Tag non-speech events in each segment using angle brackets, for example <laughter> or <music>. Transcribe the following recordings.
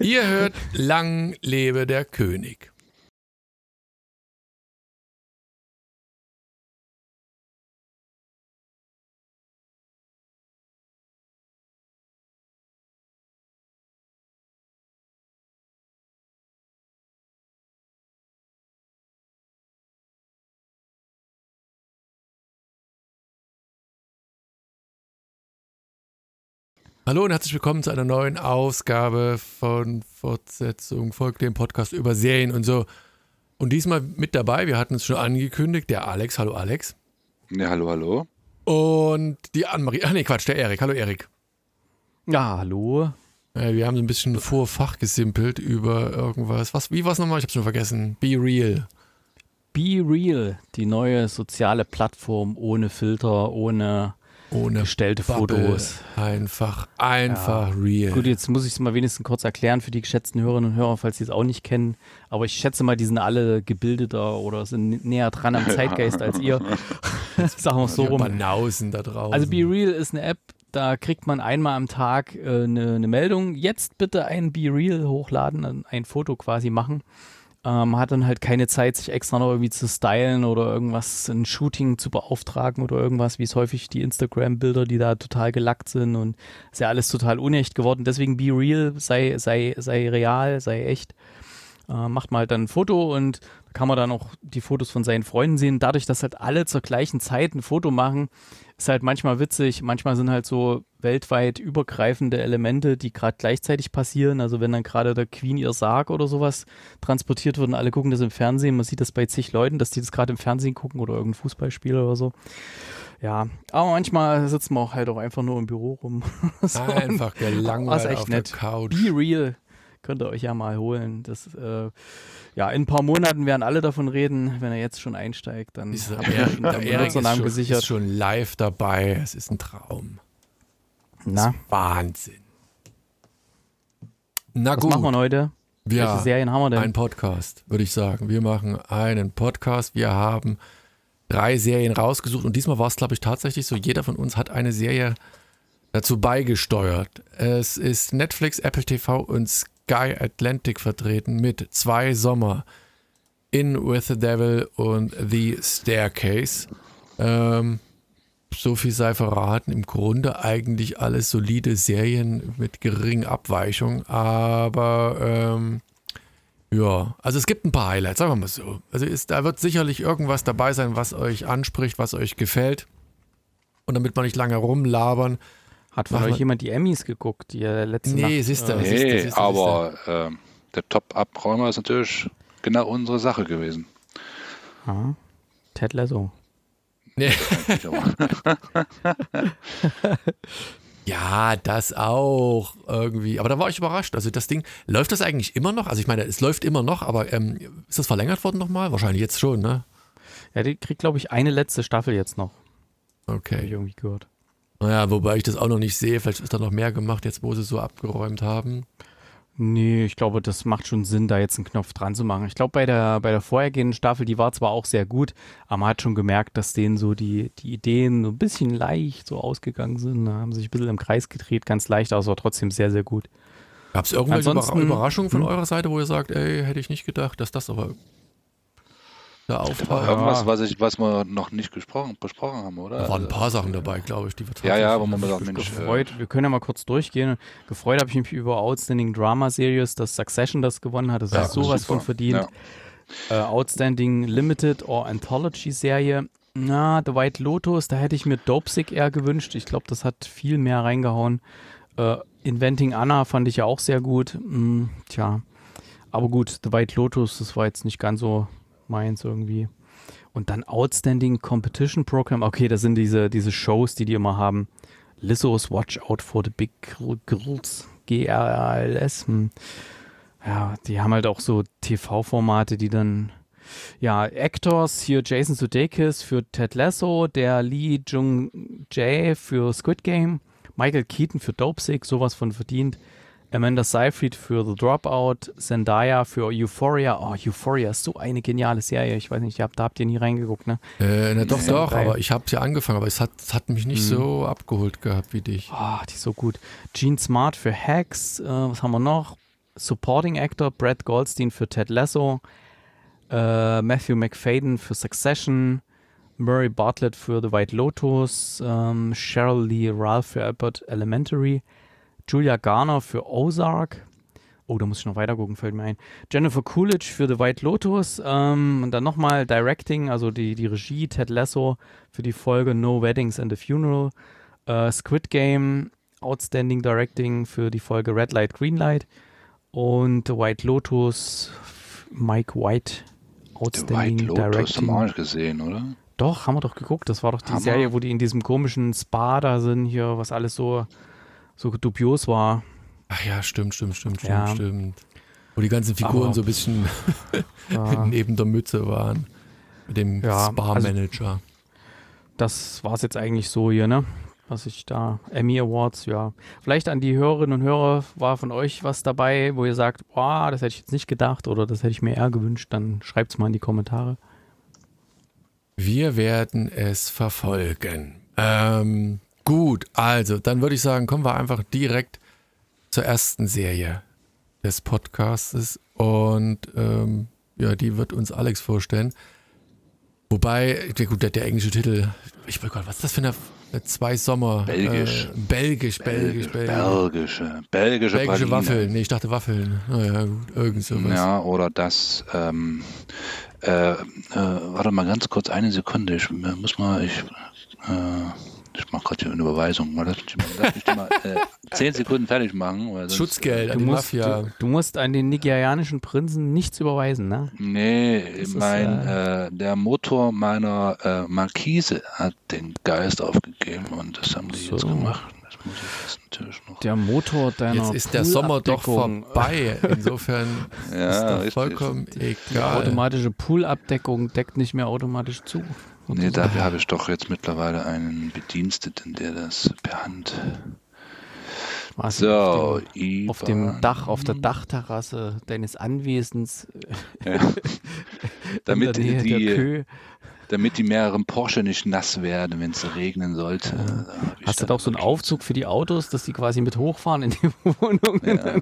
Ihr hört Lang lebe der König. Hallo und herzlich willkommen zu einer neuen Ausgabe von Fortsetzung folgt dem Podcast über Serien und so. Und diesmal mit dabei, wir hatten es schon angekündigt, der Alex. Hallo Alex. Ja, hallo, hallo. Und die Annemarie. Ach nee, Quatsch, der Erik. Hallo Erik. Ja, hallo. Äh, wir haben so ein bisschen vor Fach gesimpelt über irgendwas. Was, wie war es nochmal? Ich hab's schon vergessen. Be Real. Be Real, die neue soziale Plattform ohne Filter, ohne ohne gestellte Bubble. Fotos. Einfach, einfach ja. real. Gut, jetzt muss ich es mal wenigstens kurz erklären für die geschätzten Hörerinnen und Hörer, falls sie es auch nicht kennen. Aber ich schätze mal, die sind alle gebildeter oder sind näher dran am Zeitgeist als ihr. <laughs> Sagen wir es so rum. Banausen da draußen. Also Be Real ist eine App, da kriegt man einmal am Tag äh, eine, eine Meldung. Jetzt bitte ein Be Real hochladen, ein Foto quasi machen. Ähm, hat dann halt keine Zeit, sich extra noch irgendwie zu stylen oder irgendwas, ein Shooting zu beauftragen oder irgendwas, wie es häufig die Instagram-Bilder, die da total gelackt sind und ist ja alles total unecht geworden. Deswegen be real, sei, sei, sei real, sei echt. Äh, macht mal halt dann ein Foto und da kann man dann auch die Fotos von seinen Freunden sehen. Dadurch, dass halt alle zur gleichen Zeit ein Foto machen, ist halt manchmal witzig. Manchmal sind halt so weltweit übergreifende Elemente, die gerade gleichzeitig passieren. Also wenn dann gerade der Queen ihr Sarg oder sowas transportiert wird und alle gucken das im Fernsehen, man sieht das bei zig Leuten, dass die das gerade im Fernsehen gucken oder irgendein Fußballspiel oder so. Ja, aber manchmal sitzen wir auch halt auch einfach nur im Büro rum. <laughs> so einfach gelangweilt echt auf nett. der Couch. Be real. Könnt ihr euch ja mal holen. Das, äh, ja, in ein paar Monaten werden alle davon reden. Wenn er jetzt schon einsteigt, dann ist er schon der Benutzernamen gesichert. ist schon live dabei. Es ist ein Traum. Na? Wahnsinn. Na Was gut. machen wir heute? Ja, Welche Serien haben wir denn? Ein Podcast, würde ich sagen. Wir machen einen Podcast. Wir haben drei Serien rausgesucht und diesmal war es, glaube ich, tatsächlich so, jeder von uns hat eine Serie dazu beigesteuert. Es ist Netflix, Apple TV und Sky Atlantic vertreten mit zwei Sommer. In With the Devil und The Staircase. Ähm, so viel sei verraten. Im Grunde eigentlich alles solide Serien mit geringen Abweichung. Aber ähm, ja, also es gibt ein paar Highlights, sagen wir mal so. Also ist, da wird sicherlich irgendwas dabei sein, was euch anspricht, was euch gefällt. Und damit man nicht lange rumlabern, hat von euch jemand die Emmys geguckt, die letzte nee, Nacht? Siehst du, nee, siehste, siehste, aber äh, der Top-Abräumer ist natürlich genau unsere Sache gewesen. Ah, Ted Lasso. Nee. <laughs> <laughs> ja, das auch irgendwie. Aber da war ich überrascht. Also das Ding, läuft das eigentlich immer noch? Also ich meine, es läuft immer noch, aber ähm, ist das verlängert worden nochmal? Wahrscheinlich jetzt schon, ne? Ja, die kriegt, glaube ich, eine letzte Staffel jetzt noch. Okay. Habe ich irgendwie gehört. Naja, wobei ich das auch noch nicht sehe. Vielleicht ist da noch mehr gemacht, jetzt wo sie so abgeräumt haben. Nee, ich glaube, das macht schon Sinn, da jetzt einen Knopf dran zu machen. Ich glaube, bei der, bei der vorhergehenden Staffel, die war zwar auch sehr gut, aber man hat schon gemerkt, dass denen so die, die Ideen so ein bisschen leicht so ausgegangen sind. Da haben sich ein bisschen im Kreis gedreht, ganz leicht, aber trotzdem sehr, sehr gut. Gab es irgendwelche Überraschungen von hm? eurer Seite, wo ihr sagt, ey, hätte ich nicht gedacht, dass das aber da auftaucht. Irgendwas, was, ich, was wir noch nicht gesprochen, besprochen haben, oder? Da waren ein paar Sachen dabei, glaube ich, die wir Ja, ja, wo man sagt, Mensch. Gefreut, wir können ja mal kurz durchgehen. Gefreut habe ich mich über Outstanding Drama Series, dass Succession das gewonnen hat. Das ja, ist sowas super. von verdient. Ja. Äh, Outstanding Limited or Anthology Serie. Na, The White Lotus, da hätte ich mir Dopesick eher gewünscht. Ich glaube, das hat viel mehr reingehauen. Äh, Inventing Anna fand ich ja auch sehr gut. Hm, tja. Aber gut, The White Lotus, das war jetzt nicht ganz so meins irgendwie. Und dann Outstanding Competition Program. Okay, das sind diese, diese Shows, die die immer haben. Lissos Watch Out for the Big Girls. G-R-A-L-S. Hm. Ja, die haben halt auch so TV-Formate, die dann ja, Actors, hier Jason Sudeikis für Ted Lasso, der Lee Jung Jae für Squid Game, Michael Keaton für Dopesick, sowas von verdient. Amanda Seyfried für The Dropout, Zendaya für Euphoria. Oh, Euphoria ist so eine geniale Serie. Ich weiß nicht, da habt ihr nie reingeguckt, ne? Äh, na, doch, Nee. doch, aber ich habe ja angefangen, aber es hat, es hat mich nicht Mhm. so abgeholt gehabt wie dich. Oh, die ist so gut. Gene Smart für Hacks. Äh, was haben wir noch? Supporting Actor Brad Goldstein für Ted Lasso. Äh, Matthew McFadden für Succession. Murray Bartlett für The White Lotus. Ähm, Cheryl Lee Ralph für Albert Elementary. Julia Garner für Ozark. Oh, da muss ich noch weiter gucken, fällt mir ein. Jennifer Coolidge für The White Lotus. Ähm, und dann nochmal Directing, also die, die Regie, Ted Lasso für die Folge No Weddings and a Funeral. Äh, Squid Game, Outstanding Directing für die Folge Red Light, Green Light. Und The White Lotus, Mike White, The Outstanding White Lotus haben wir auch Directing. nicht gesehen, oder? Doch, haben wir doch geguckt. Das war doch die Haben Serie, wo die in diesem komischen Spa da sind, hier, was alles so, so dubios war. Ach ja, stimmt, stimmt, stimmt, stimmt, Ja. stimmt. Wo die ganzen Figuren Aber- so ein bisschen <laughs> Ja, <laughs> neben der Mütze waren. Mit dem Ja, also Spa-Manager. das war es jetzt eigentlich so hier, ne? Was ich da, Emmy Awards, ja. Vielleicht an die Hörerinnen und Hörer war von euch was dabei, wo ihr sagt, boah, das hätte ich jetzt nicht gedacht oder das hätte ich mir eher gewünscht, dann schreibt es mal in die Kommentare. Wir werden es verfolgen. Ähm, gut, also dann würde ich sagen, kommen wir einfach direkt zur ersten Serie des Podcastes und ähm, ja, die wird uns Alex vorstellen. Wobei, der, gut, der, der englische Titel, ich weiß Gott, was ist das für eine, eine zwei Sommer? Belgisch. Äh, Belgisch, Belgisch, Belgisch. Belgische, belgische, Belgische. Waffeln. Nee, ich dachte Waffeln. Naja, gut, irgend sowas. Ja, oder das, ähm, äh, äh, warte mal ganz kurz eine Sekunde. Ich äh, muss mal, ich, äh, ich mache gerade hier eine Überweisung. Mal, lass mich, mal- lass mich die mal äh, <laughs> zehn Sekunden fertig machen. Weil sonst, Schutzgeld Du an die musst, Mafia. du, du musst an den nigerianischen Prinzen nichts überweisen, ne? Nee, Das ist, mein, äh, der Motor meiner äh, Markise hat den Geist aufgegeben und das haben die So. jetzt gemacht. Das muss ich jetzt natürlich noch. Der Motor deiner Jetzt ist der Sommer doch vorbei. Insofern <laughs> ist Ja, doch richtig. vollkommen Die egal. automatische Poolabdeckung deckt nicht mehr automatisch zu. Nee, dafür habe ich doch jetzt mittlerweile einen Bediensteten, der das per Hand. Was So, auf, dem, auf dem. Dach, auf der Dachterrasse deines Anwesens Ja. <laughs> damit, die, damit die mehreren Porsche nicht nass werden, wenn es regnen sollte. Ich Hast du da auch so einen Aufzug für die Autos, dass die quasi mit hochfahren in die <laughs> Wohnung? Ja,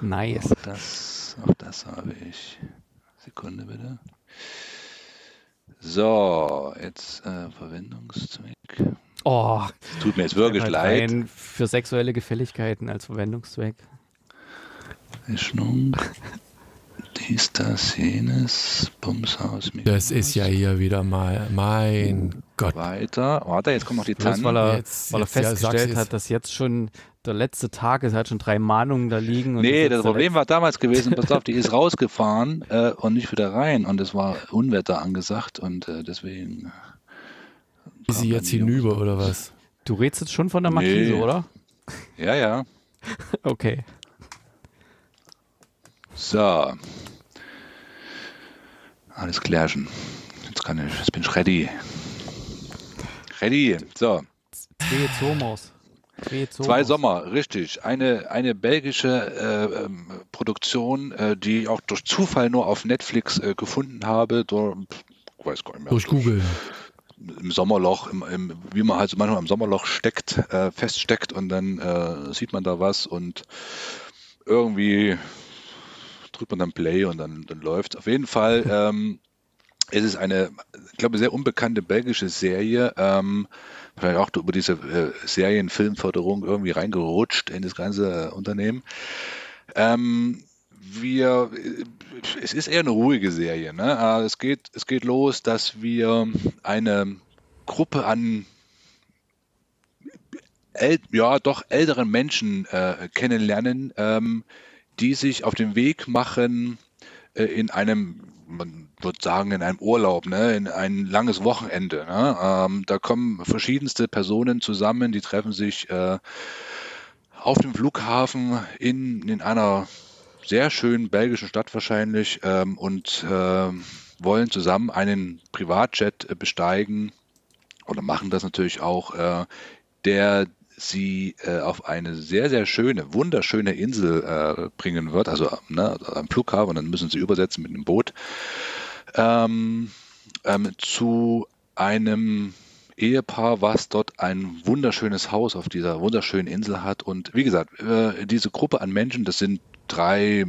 Nice. auch das, auch das habe ich. Sekunde bitte. So, jetzt äh, Verwendungszweck. Oh, Es tut mir jetzt wirklich halt leid. rein für sexuelle Gefälligkeiten als Verwendungszweck. Rechnung. Dies, das, jenes. Bumshaus. Das ist ja hier wieder mal, mein Gott. Weiter. Warte, jetzt kommen noch die Bloß Tannen. weil er, Jetzt- weil er jetzt, ja, festgestellt jetzt. hat, dass jetzt schon der letzte Tag ist, er hat schon drei Mahnungen da liegen. und Nee, das Problem war damals gewesen, pass auf, die ist <laughs> rausgefahren äh, und nicht wieder rein und es war Unwetter angesagt und äh, deswegen. Ist sie jetzt hinüber oder was? Du redest jetzt schon von der Markise, Nee. oder? Ja, ja. <laughs> Okay. So. Alles klärchen. Jetzt kann ich, jetzt bin ich ready. Ready. So. Zwei Somers. Zwei, Sommer, richtig. Eine, eine belgische äh, ähm, Produktion, äh, die ich auch durch Zufall nur auf Netflix äh, gefunden habe. Durch, ich weiß gar nicht mehr. Durch Google. im Sommerloch, im, im, wie man halt manchmal im Sommerloch steckt, äh, feststeckt und dann äh, sieht man da was und irgendwie drückt man dann Play und dann, dann läuft Auf jeden Fall <laughs> ähm, es ist eine, ich glaube, sehr unbekannte belgische Serie. Ähm, vielleicht auch über diese äh, Serienfilmförderung irgendwie reingerutscht in das ganze Unternehmen. Ähm, wir, äh, es ist eher eine ruhige Serie. Ne? Es, geht, es geht los, dass wir eine Gruppe an äl ja, doch älteren Menschen äh, kennenlernen, ähm, die sich auf den Weg machen äh, in einem, man würde sagen, in einem Urlaub, ne? in ein langes Wochenende. Ne? Ähm, da kommen verschiedenste Personen zusammen, die treffen sich äh, auf dem Flughafen in, in einer sehr schönen belgischen Stadt wahrscheinlich ähm, und äh, wollen zusammen einen Privatjet äh, besteigen oder machen das natürlich auch, äh, der sie äh, auf eine sehr, sehr schöne, wunderschöne Insel äh, bringen wird, also ne, am Flughafen, dann müssen sie übersetzen mit einem Boot, ähm, ähm, zu einem Ehepaar, was dort ein wunderschönes Haus auf dieser wunderschönen Insel hat. Und wie gesagt, äh, diese Gruppe an Menschen, das sind drei,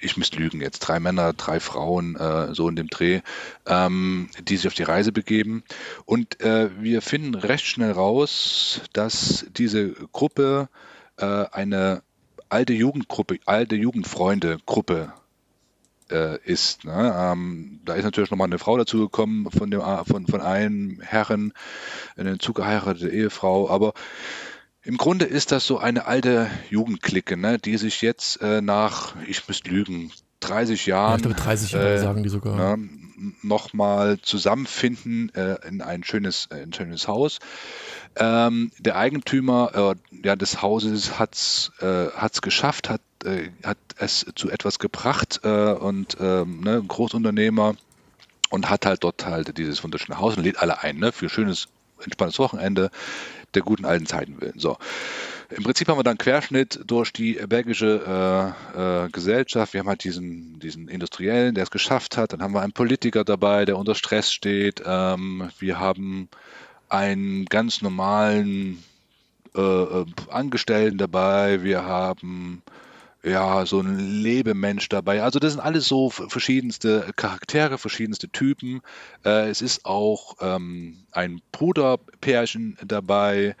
ich müsste lügen jetzt, drei Männer, drei Frauen, äh, so in dem Dreh, ähm, die sich auf die Reise begeben. Und äh, wir finden recht schnell raus, dass diese Gruppe äh, eine alte Jugendgruppe, alte Jugendfreunde-Gruppe äh, ist. Ne? Ähm, da ist natürlich nochmal eine Frau dazugekommen von, von, von einem Herren, eine zugeheiratete Ehefrau, aber im Grunde ist das so eine alte Jugendklicke, ne, die sich jetzt äh, nach, ich müsste lügen, 30 Jahren. Ja, ich glaube, 30 Jahre äh, sagen die sogar. Ne, nochmal zusammenfinden äh, in ein schönes, äh, ein schönes Haus. Ähm, der Eigentümer äh, ja, des Hauses hat es äh, geschafft, hat, äh, hat es zu etwas gebracht äh, und ähm, ne, Großunternehmer und hat halt dort halt dieses wunderschöne Haus und lädt alle ein ne, für schönes, entspanntes Wochenende der guten alten Zeiten willen. So. Im Prinzip haben wir dann einen Querschnitt durch die belgische äh, äh, Gesellschaft. Wir haben halt diesen, diesen Industriellen, der es geschafft hat. Dann haben wir einen Politiker dabei, der unter Stress steht. Ähm, wir haben einen ganz normalen äh, äh Angestellten dabei. Wir haben ja, so ein Lebemensch dabei. Also das sind alles so verschiedenste Charaktere, verschiedenste Typen. Äh, es ist auch ähm, ein Bruderpärchen dabei.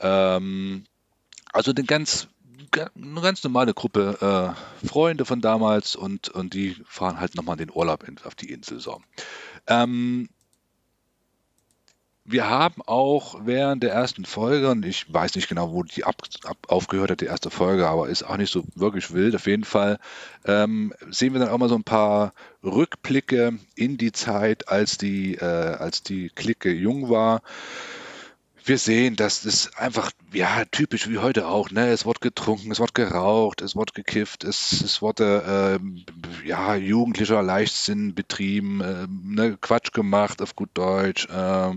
Ähm, also eine ganz, eine ganz normale Gruppe äh, Freunde von damals und, und die fahren halt nochmal den Urlaub auf die Insel. So. Ähm, wir haben auch während der ersten Folge, und ich weiß nicht genau, wo die ab, ab, aufgehört hat, die erste Folge, aber ist auch nicht so wirklich wild. Auf jeden Fall ähm, sehen wir dann auch mal so ein paar Rückblicke in die Zeit, als die, äh, als die Clique jung war. Wir sehen, dass es einfach, ja, typisch wie heute auch, ne? Es wird getrunken, es wird geraucht, es wird gekifft, es, es wurde, äh, ja, jugendlicher Leichtsinn betrieben, äh, ne? Quatsch gemacht auf gut Deutsch. Äh,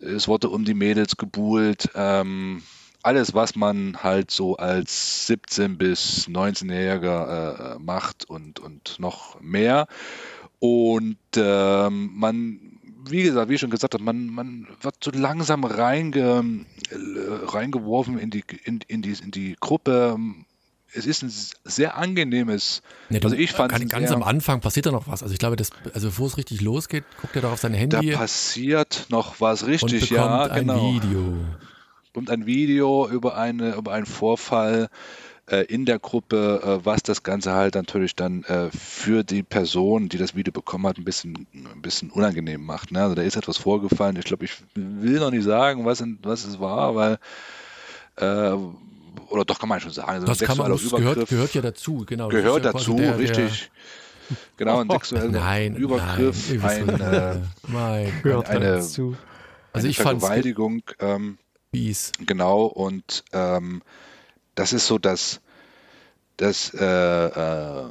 es wurde um die Mädels gebuhlt. Ähm, alles, was man halt so als 17- bis 19-Jähriger äh, macht und, und noch mehr. Und ähm, man, wie gesagt, wie ich schon gesagt habe, man, man wird so langsam reinge, äh, reingeworfen in die, in, in, die, in die Gruppe es ist ein sehr angenehmes. Ja, also ich fand ganz, ganz am Anfang passiert da noch was. Also ich glaube, das, also bevor es richtig losgeht, guckt er doch auf sein Handy. Da passiert noch was richtig, und ja, ein genau. Video. Und ein Video über eine über einen Vorfall äh, in der Gruppe, äh, was das Ganze halt natürlich dann äh, für die Person, die das Video bekommen hat, ein bisschen ein bisschen unangenehm macht. Ne? Also da ist etwas vorgefallen. Ich glaube, ich will noch nicht sagen, was was es war, weil äh, oder doch kann man schon sagen, also das kann man, das gehört, gehört, ja dazu, genau. Gehört ja dazu, der, richtig. Der genau, ein <laughs> sexueller nein, Übergriff, nein, ein, äh, nein, gehört eine, dazu. Also eine ich Vergewaltigung. Ähm, Bies. Genau, und ähm, das ist so das, das, äh, äh,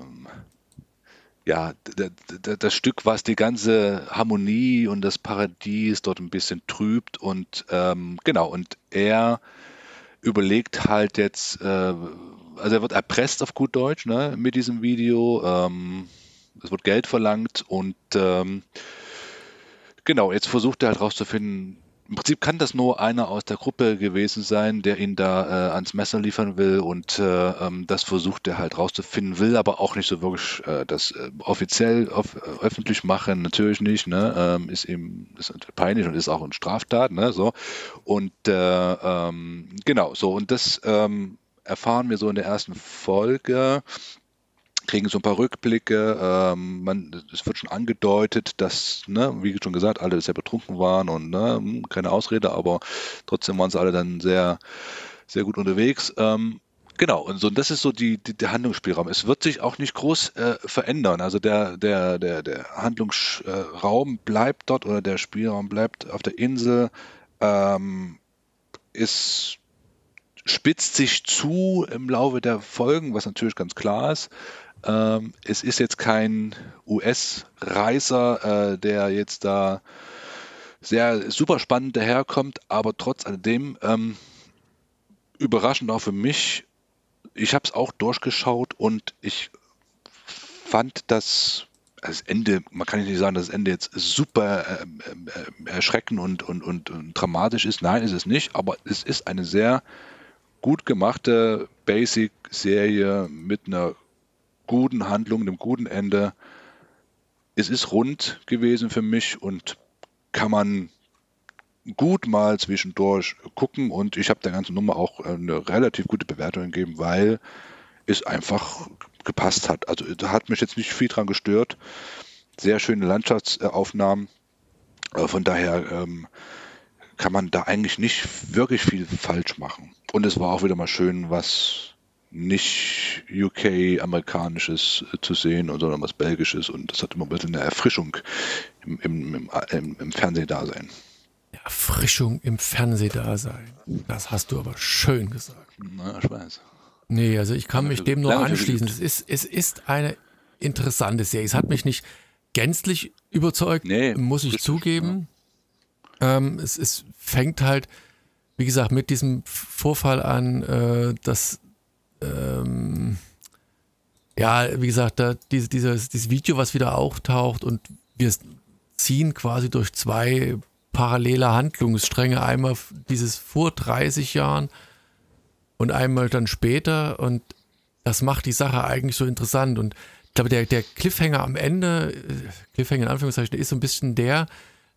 ja, das Stück, was die ganze Harmonie und das Paradies dort ein bisschen trübt und ähm, genau, und er überlegt halt jetzt, äh, also er wird erpresst auf gut Deutsch ne, mit diesem Video. Ähm, es wird Geld verlangt und ähm, genau, jetzt versucht er halt rauszufinden, im Prinzip kann das nur einer aus der Gruppe gewesen sein, der ihn da äh, ans Messer liefern will und äh, ähm, das versucht er halt rauszufinden, will aber auch nicht so wirklich äh, das äh, offiziell auf, äh, öffentlich machen, natürlich nicht, ne? ähm, ist eben ist peinlich und ist auch eine Straftat, ne? so und äh, ähm, genau so und das ähm, erfahren wir so in der ersten Folge kriegen so ein paar Rückblicke. Ähm, man, es wird schon angedeutet, dass, ne, wie schon gesagt, alle sehr betrunken waren und ne, hm, keine Ausrede, aber trotzdem waren sie alle dann sehr, sehr gut unterwegs. Ähm, Genau, und so, und das ist so die, die, der Handlungsspielraum. Es wird sich auch nicht groß äh, verändern. Also der, der, der, der Handlungsraum bleibt dort oder der Spielraum bleibt auf der Insel. Ähm, ist, spitzt sich zu im Laufe der Folgen, was natürlich ganz klar ist. Ähm, es ist jetzt kein US-Reiser, äh, der jetzt da sehr super spannend daherkommt, aber trotz alledem ähm, überraschend auch für mich. Ich habe es auch durchgeschaut und ich fand das, das Ende, man kann nicht sagen, dass das Ende jetzt super äh, äh, erschreckend und, und, und, und, dramatisch ist. Nein, ist es nicht, aber es ist eine sehr gut gemachte Basic-Serie mit einer guten Handlung, einem guten Ende. Es ist rund gewesen für mich und kann man gut mal zwischendurch gucken und ich habe der ganzen Nummer auch eine relativ gute Bewertung gegeben, weil es einfach gepasst hat. Also da hat mich jetzt nicht viel dran gestört. Sehr schöne Landschaftsaufnahmen. Äh, von daher ähm, kann man da eigentlich nicht wirklich viel falsch machen. Und es war auch wieder mal schön, was nicht UK-amerikanisches äh, zu sehen, sondern was belgisches. Und das hat immer ein bisschen eine Erfrischung im, im, im, im Fernsehdasein. Erfrischung im Fernsehdasein. Das hast du aber schön gesagt. Na, ich weiß. Nee, also ich kann mich dem nur anschließen. Es ist, es ist eine interessante Serie. Es hat mich nicht gänzlich überzeugt, nee, muss ich zugeben. Ja. Ähm, es, es fängt halt, wie gesagt, mit diesem Vorfall an, äh, dass ähm, ja, wie gesagt, da, diese, dieses, dieses Video, was wieder auftaucht und wir ziehen quasi durch zwei parallele Handlungsstränge. Einmal dieses vor 30 Jahren und einmal dann später. Und das macht die Sache eigentlich so interessant. Und ich glaube, der, der Cliffhanger am Ende, äh, Cliffhanger in Anführungszeichen, ist so ein bisschen der,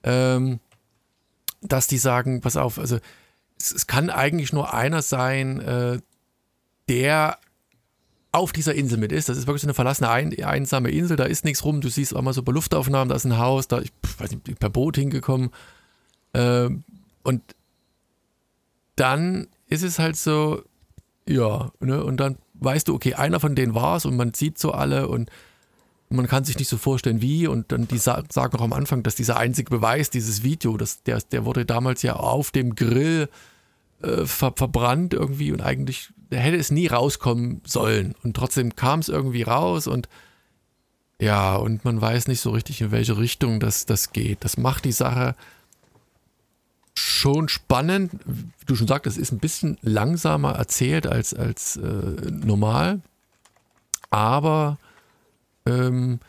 ähm, dass die sagen, pass auf, also es, es kann eigentlich nur einer sein, äh, der auf dieser Insel mit ist. Das ist wirklich so eine verlassene, ein, einsame Insel, da ist nichts rum. Du siehst auch mal so bei Luftaufnahmen, da ist ein Haus, da, ich weiß nicht, per Boot hingekommen. Äh, und dann ist es halt so, ja, ne, und dann weißt du, okay, einer von denen war es und man sieht so alle und man kann sich nicht so vorstellen, wie. Und dann die sagen auch am Anfang, dass dieser einzige Beweis, dieses Video, das, der, der wurde damals ja auf dem Grill äh, ver, verbrannt irgendwie und eigentlich hätte es nie rauskommen sollen. Und trotzdem kam es irgendwie raus und ja, und man weiß nicht so richtig, in welche Richtung das, das geht. Das macht die Sache schon spannend. Wie du schon sagst, es ist ein bisschen langsamer erzählt als, als äh, normal. Aber ähm,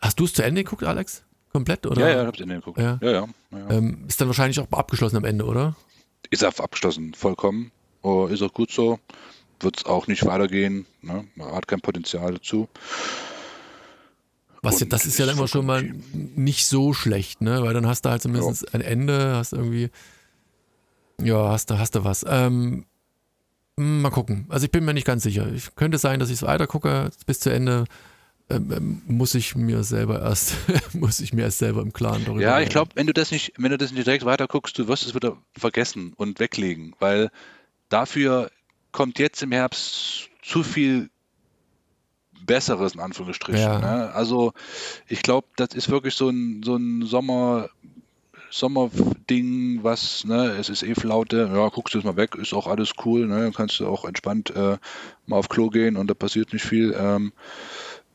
hast du es zu Ende geguckt, Alex? Komplett? Oder? Ja, ja, ich habe es Ende geguckt. Ja. Ja, ja, ja. Ähm, ist dann wahrscheinlich auch abgeschlossen am Ende, oder? Ist abgeschlossen, vollkommen. Oh, ist auch gut so. Wird es auch nicht weitergehen. Ne? Man hat kein Potenzial dazu. Was das ist ja dann immer schon mal nicht so schlecht, ne? Weil dann hast du halt zumindest ja. ein Ende, hast irgendwie, ja, hast du, hast du was. Ähm, mal gucken. Also ich bin mir nicht ganz sicher. Ich könnte sein, dass ich es weiter gucke bis zu Ende. Ähm, ähm muss ich mir selber erst, <laughs> muss ich mir erst selber im Klaren darüber. Ja, ich glaube, wenn du das nicht, wenn du das nicht direkt weiter guckst, du wirst es wieder vergessen und weglegen, weil dafür kommt jetzt im Herbst zu viel Besseres in Anführungsstrichen. Ja. Ne? Also ich glaube, das ist wirklich so ein, so ein Sommer, Sommerding, was, ne, es ist eh Flaute, ja, guckst du es mal weg, ist auch alles cool, ne, kannst du auch entspannt äh, mal auf Klo gehen und da passiert nicht viel. Ähm,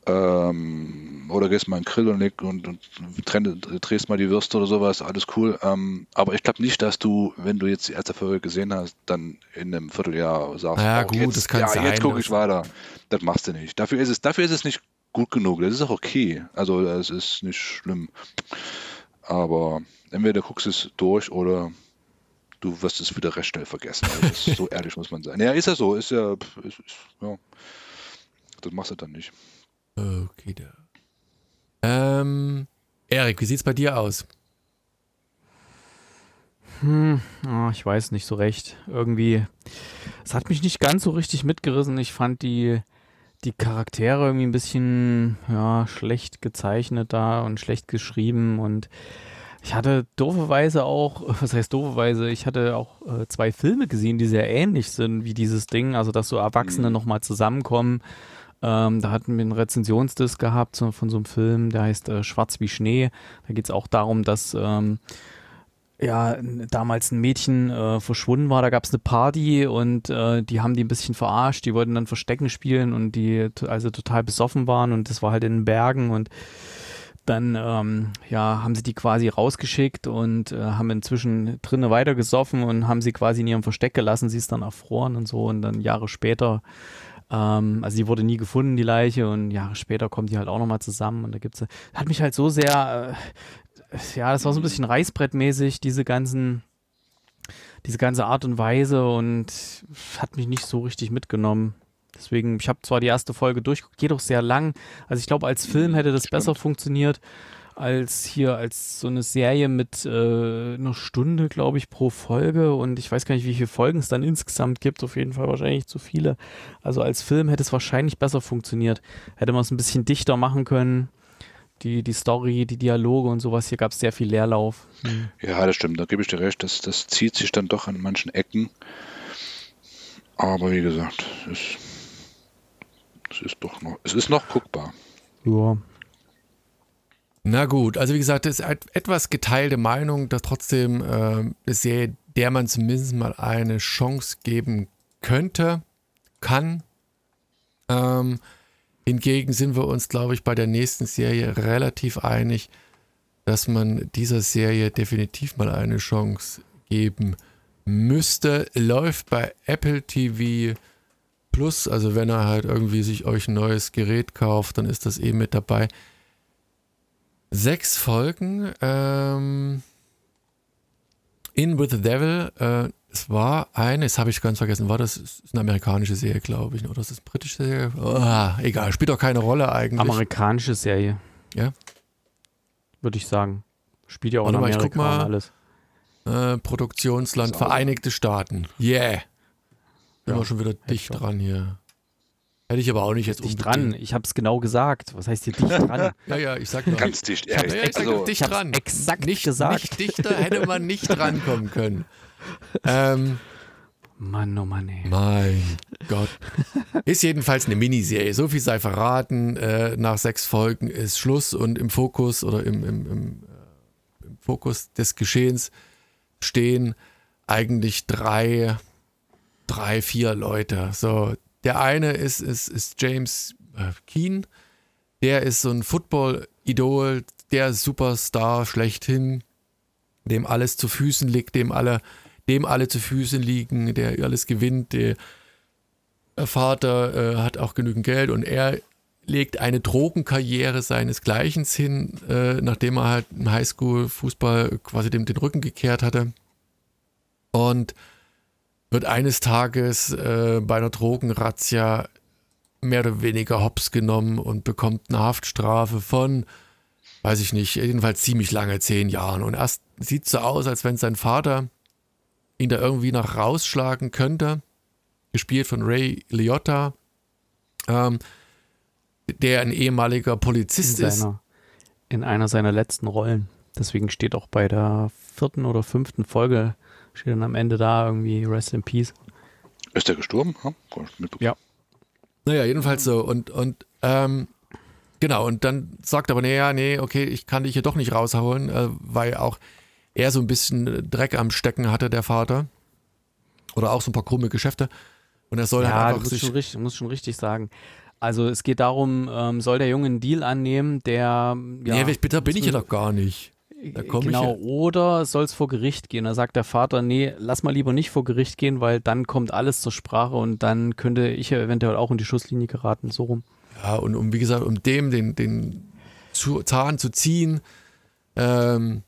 ähm, oder gehst mal in den Grill und, und, und, drehst mal die Würste oder sowas, alles cool. Ähm, aber ich glaube nicht, dass du, wenn du jetzt die erste Folge gesehen hast, dann in einem Vierteljahr sagst, ja, oh, gut, jetzt, das kann ja, sein, jetzt gucke ich weiter. Das machst du nicht. Dafür ist es, dafür ist es nicht gut genug. Das ist auch okay. Also das ist nicht schlimm. Aber entweder guckst du es durch oder du wirst es wieder recht schnell vergessen. Also so <laughs> ehrlich muss man sein. Ja, ist ja so. Ist ja, ist, ist, ja. Das machst du dann nicht. Okay, da. Ähm, Erik, wie sieht's bei dir aus? Hm, oh, ich weiß nicht so recht. Irgendwie, es hat mich nicht ganz so richtig mitgerissen. Ich fand die, die Charaktere irgendwie ein bisschen ja, schlecht gezeichnet da und schlecht geschrieben und ich hatte dooferweise auch, <laughs> was heißt dooferweise, ich hatte auch äh, zwei Filme gesehen, die sehr ähnlich sind wie dieses Ding, also dass so Erwachsene mhm. nochmal zusammenkommen ähm, da hatten wir einen Rezensionsdisk gehabt so, von so einem Film, der heißt äh, Schwarz wie Schnee. Da geht es auch darum, dass ähm, ja, damals ein Mädchen äh, verschwunden war, da gab es eine Party und äh, die haben die ein bisschen verarscht, die wollten dann Verstecken spielen und die also total besoffen waren und das war halt in den Bergen und dann ähm, ja, haben sie die quasi rausgeschickt und äh, haben inzwischen drinnen weiter gesoffen und haben sie quasi in ihrem Versteck gelassen. Sie ist dann erfroren und so und dann Jahre später, ähm, also die wurde nie gefunden, die Leiche und Jahre später kommt die halt auch nochmal zusammen und da gibt's, hat mich halt so sehr, äh, ja, das war so ein bisschen Reißbrettmäßig, diese ganzen, diese ganze Art und Weise und hat mich nicht so richtig mitgenommen. Deswegen, ich habe zwar die erste Folge durchgeguckt, geht doch sehr lang. Also ich glaube, als Film hätte das besser funktioniert als hier als so eine Serie mit äh, einer Stunde, glaube ich, pro Folge. Und ich weiß gar nicht, wie viele Folgen es dann insgesamt gibt. Auf jeden Fall wahrscheinlich zu viele. Also als Film hätte es wahrscheinlich besser funktioniert. Hätte man es ein bisschen dichter machen können. Die, die Story, die Dialoge und sowas. Hier gab es sehr viel Leerlauf. Hm. Ja, das stimmt. Da gebe ich dir recht. Das, das zieht sich dann doch an manchen Ecken. Aber wie gesagt, es es ist doch noch, es ist noch guckbar. Ja. Na gut, also wie gesagt, es ist etwas geteilte Meinung, dass trotzdem äh, eine Serie, der man zumindest mal eine Chance geben könnte, kann. Ähm, hingegen sind wir uns, glaube ich, bei der nächsten Serie relativ einig, dass man dieser Serie definitiv mal eine Chance geben müsste. Läuft bei Apple TV Plus, also wenn er halt irgendwie sich euch ein neues Gerät kauft, dann ist das eben mit dabei. Sechs Folgen. Ähm, In with the Devil. Äh, es war eine, das habe ich ganz vergessen, war das ist eine amerikanische Serie, glaube ich, oder ist das eine britische Serie? Oh, egal, spielt doch keine Rolle eigentlich. Amerikanische Serie. Ja. Würde ich sagen. Spielt ja auch in Amerika mal, ich guck mal, alles. Äh, Produktionsland Vereinigte Staaten. Yeah. Sind ja, wir schon wieder dicht dran hier. Hätte ich aber auch nicht jetzt dicht dran. Ich habe es genau gesagt. Was heißt hier dicht <laughs> dran? ja, ja, ich sag nur. Ganz dicht. Ich habe ja, ich so. dicht dran. Exakt nicht, gesagt. Nicht dichter hätte man nicht drankommen können. Ähm, Mann, oh Mann, ey. Mein Gott. Ist jedenfalls eine Miniserie. So viel sei verraten. Äh, nach sechs Folgen ist Schluss und im Fokus oder im, im, im, äh, im Fokus des Geschehens stehen eigentlich drei drei, vier Leute. So, der eine ist, ist, ist James äh, Keen. Der ist so ein Football-Idol, der Superstar schlechthin, dem alles zu Füßen liegt, dem alle, dem alle zu Füßen liegen, der alles gewinnt. Der Vater äh, hat auch genügend Geld und er legt eine Drogenkarriere seinesgleichen hin, äh, nachdem er halt im Highschool-Fußball quasi dem den Rücken gekehrt hatte. Und wird eines Tages äh, bei einer Drogenrazzia mehr oder weniger hops genommen und bekommt eine Haftstrafe von, weiß ich nicht, jedenfalls ziemlich lange, zehn Jahren. Und erst sieht so aus, als wenn sein Vater ihn da irgendwie noch rausschlagen könnte. Gespielt von Ray Liotta, ähm, der ein ehemaliger Polizist in seiner, ist. In einer seiner letzten Rollen. Deswegen steht auch bei der vierten oder fünften Folge Steht dann am Ende da irgendwie Rest in Peace. Ist der gestorben? Ja. Naja, jedenfalls so. Und, und ähm, genau, und dann sagt aber, naja, nee, okay, ich kann dich hier doch nicht raushauen, äh, weil auch er so ein bisschen Dreck am Stecken hatte, der Vater. Oder auch so ein paar krumme Geschäfte. Und er soll ja, halt einfach musst, schon richtig, musst schon richtig sagen. Also es geht darum, ähm, soll der Junge einen Deal annehmen, der ja, Nee, bitte bin ich ja doch gar nicht. Da genau, oder soll es vor Gericht gehen? Da sagt der Vater, nee, lass mal lieber nicht vor Gericht gehen, weil dann kommt alles zur Sprache und dann könnte ich ja eventuell auch in die Schusslinie geraten, so rum. Ja, und um, wie gesagt, um dem den, den Zahn zu ziehen, ähm,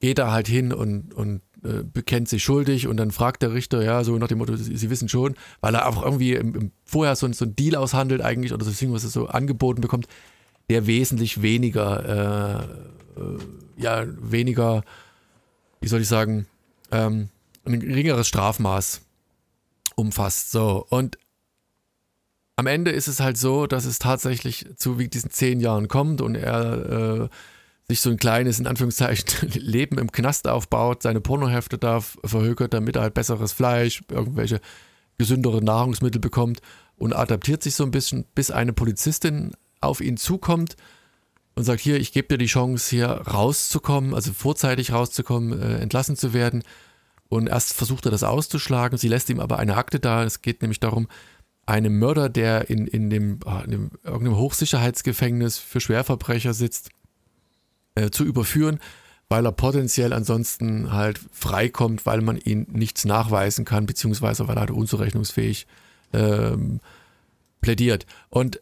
geht er halt hin und, und äh, bekennt sich schuldig und dann fragt der Richter, ja, so nach dem Motto, Sie, Sie wissen schon, weil er auch irgendwie im, im vorher so, so ein Deal aushandelt eigentlich oder so was er so angeboten bekommt, der wesentlich weniger äh, ja, weniger, wie soll ich sagen, ähm, ein geringeres Strafmaß umfasst. So, und am Ende ist es halt so, dass es tatsächlich zu diesen zehn Jahren kommt und er äh, sich so ein kleines, in Anführungszeichen, <laughs> Leben im Knast aufbaut, seine Pornohefte da verhökert, damit er halt besseres Fleisch, irgendwelche gesündere Nahrungsmittel bekommt und adaptiert sich so ein bisschen, bis eine Polizistin auf ihn zukommt und sagt, hier, ich gebe dir die Chance, hier rauszukommen, also vorzeitig rauszukommen, äh, entlassen zu werden. Und erst versucht er das auszuschlagen, sie lässt ihm aber eine Akte da. Es geht nämlich darum, einem Mörder, der in, in, dem, ah, in dem irgendeinem Hochsicherheitsgefängnis für Schwerverbrecher sitzt, äh, zu überführen, weil er potenziell ansonsten halt freikommt, weil man ihn nichts nachweisen kann, beziehungsweise weil er halt unzurechnungsfähig ähm, plädiert. Und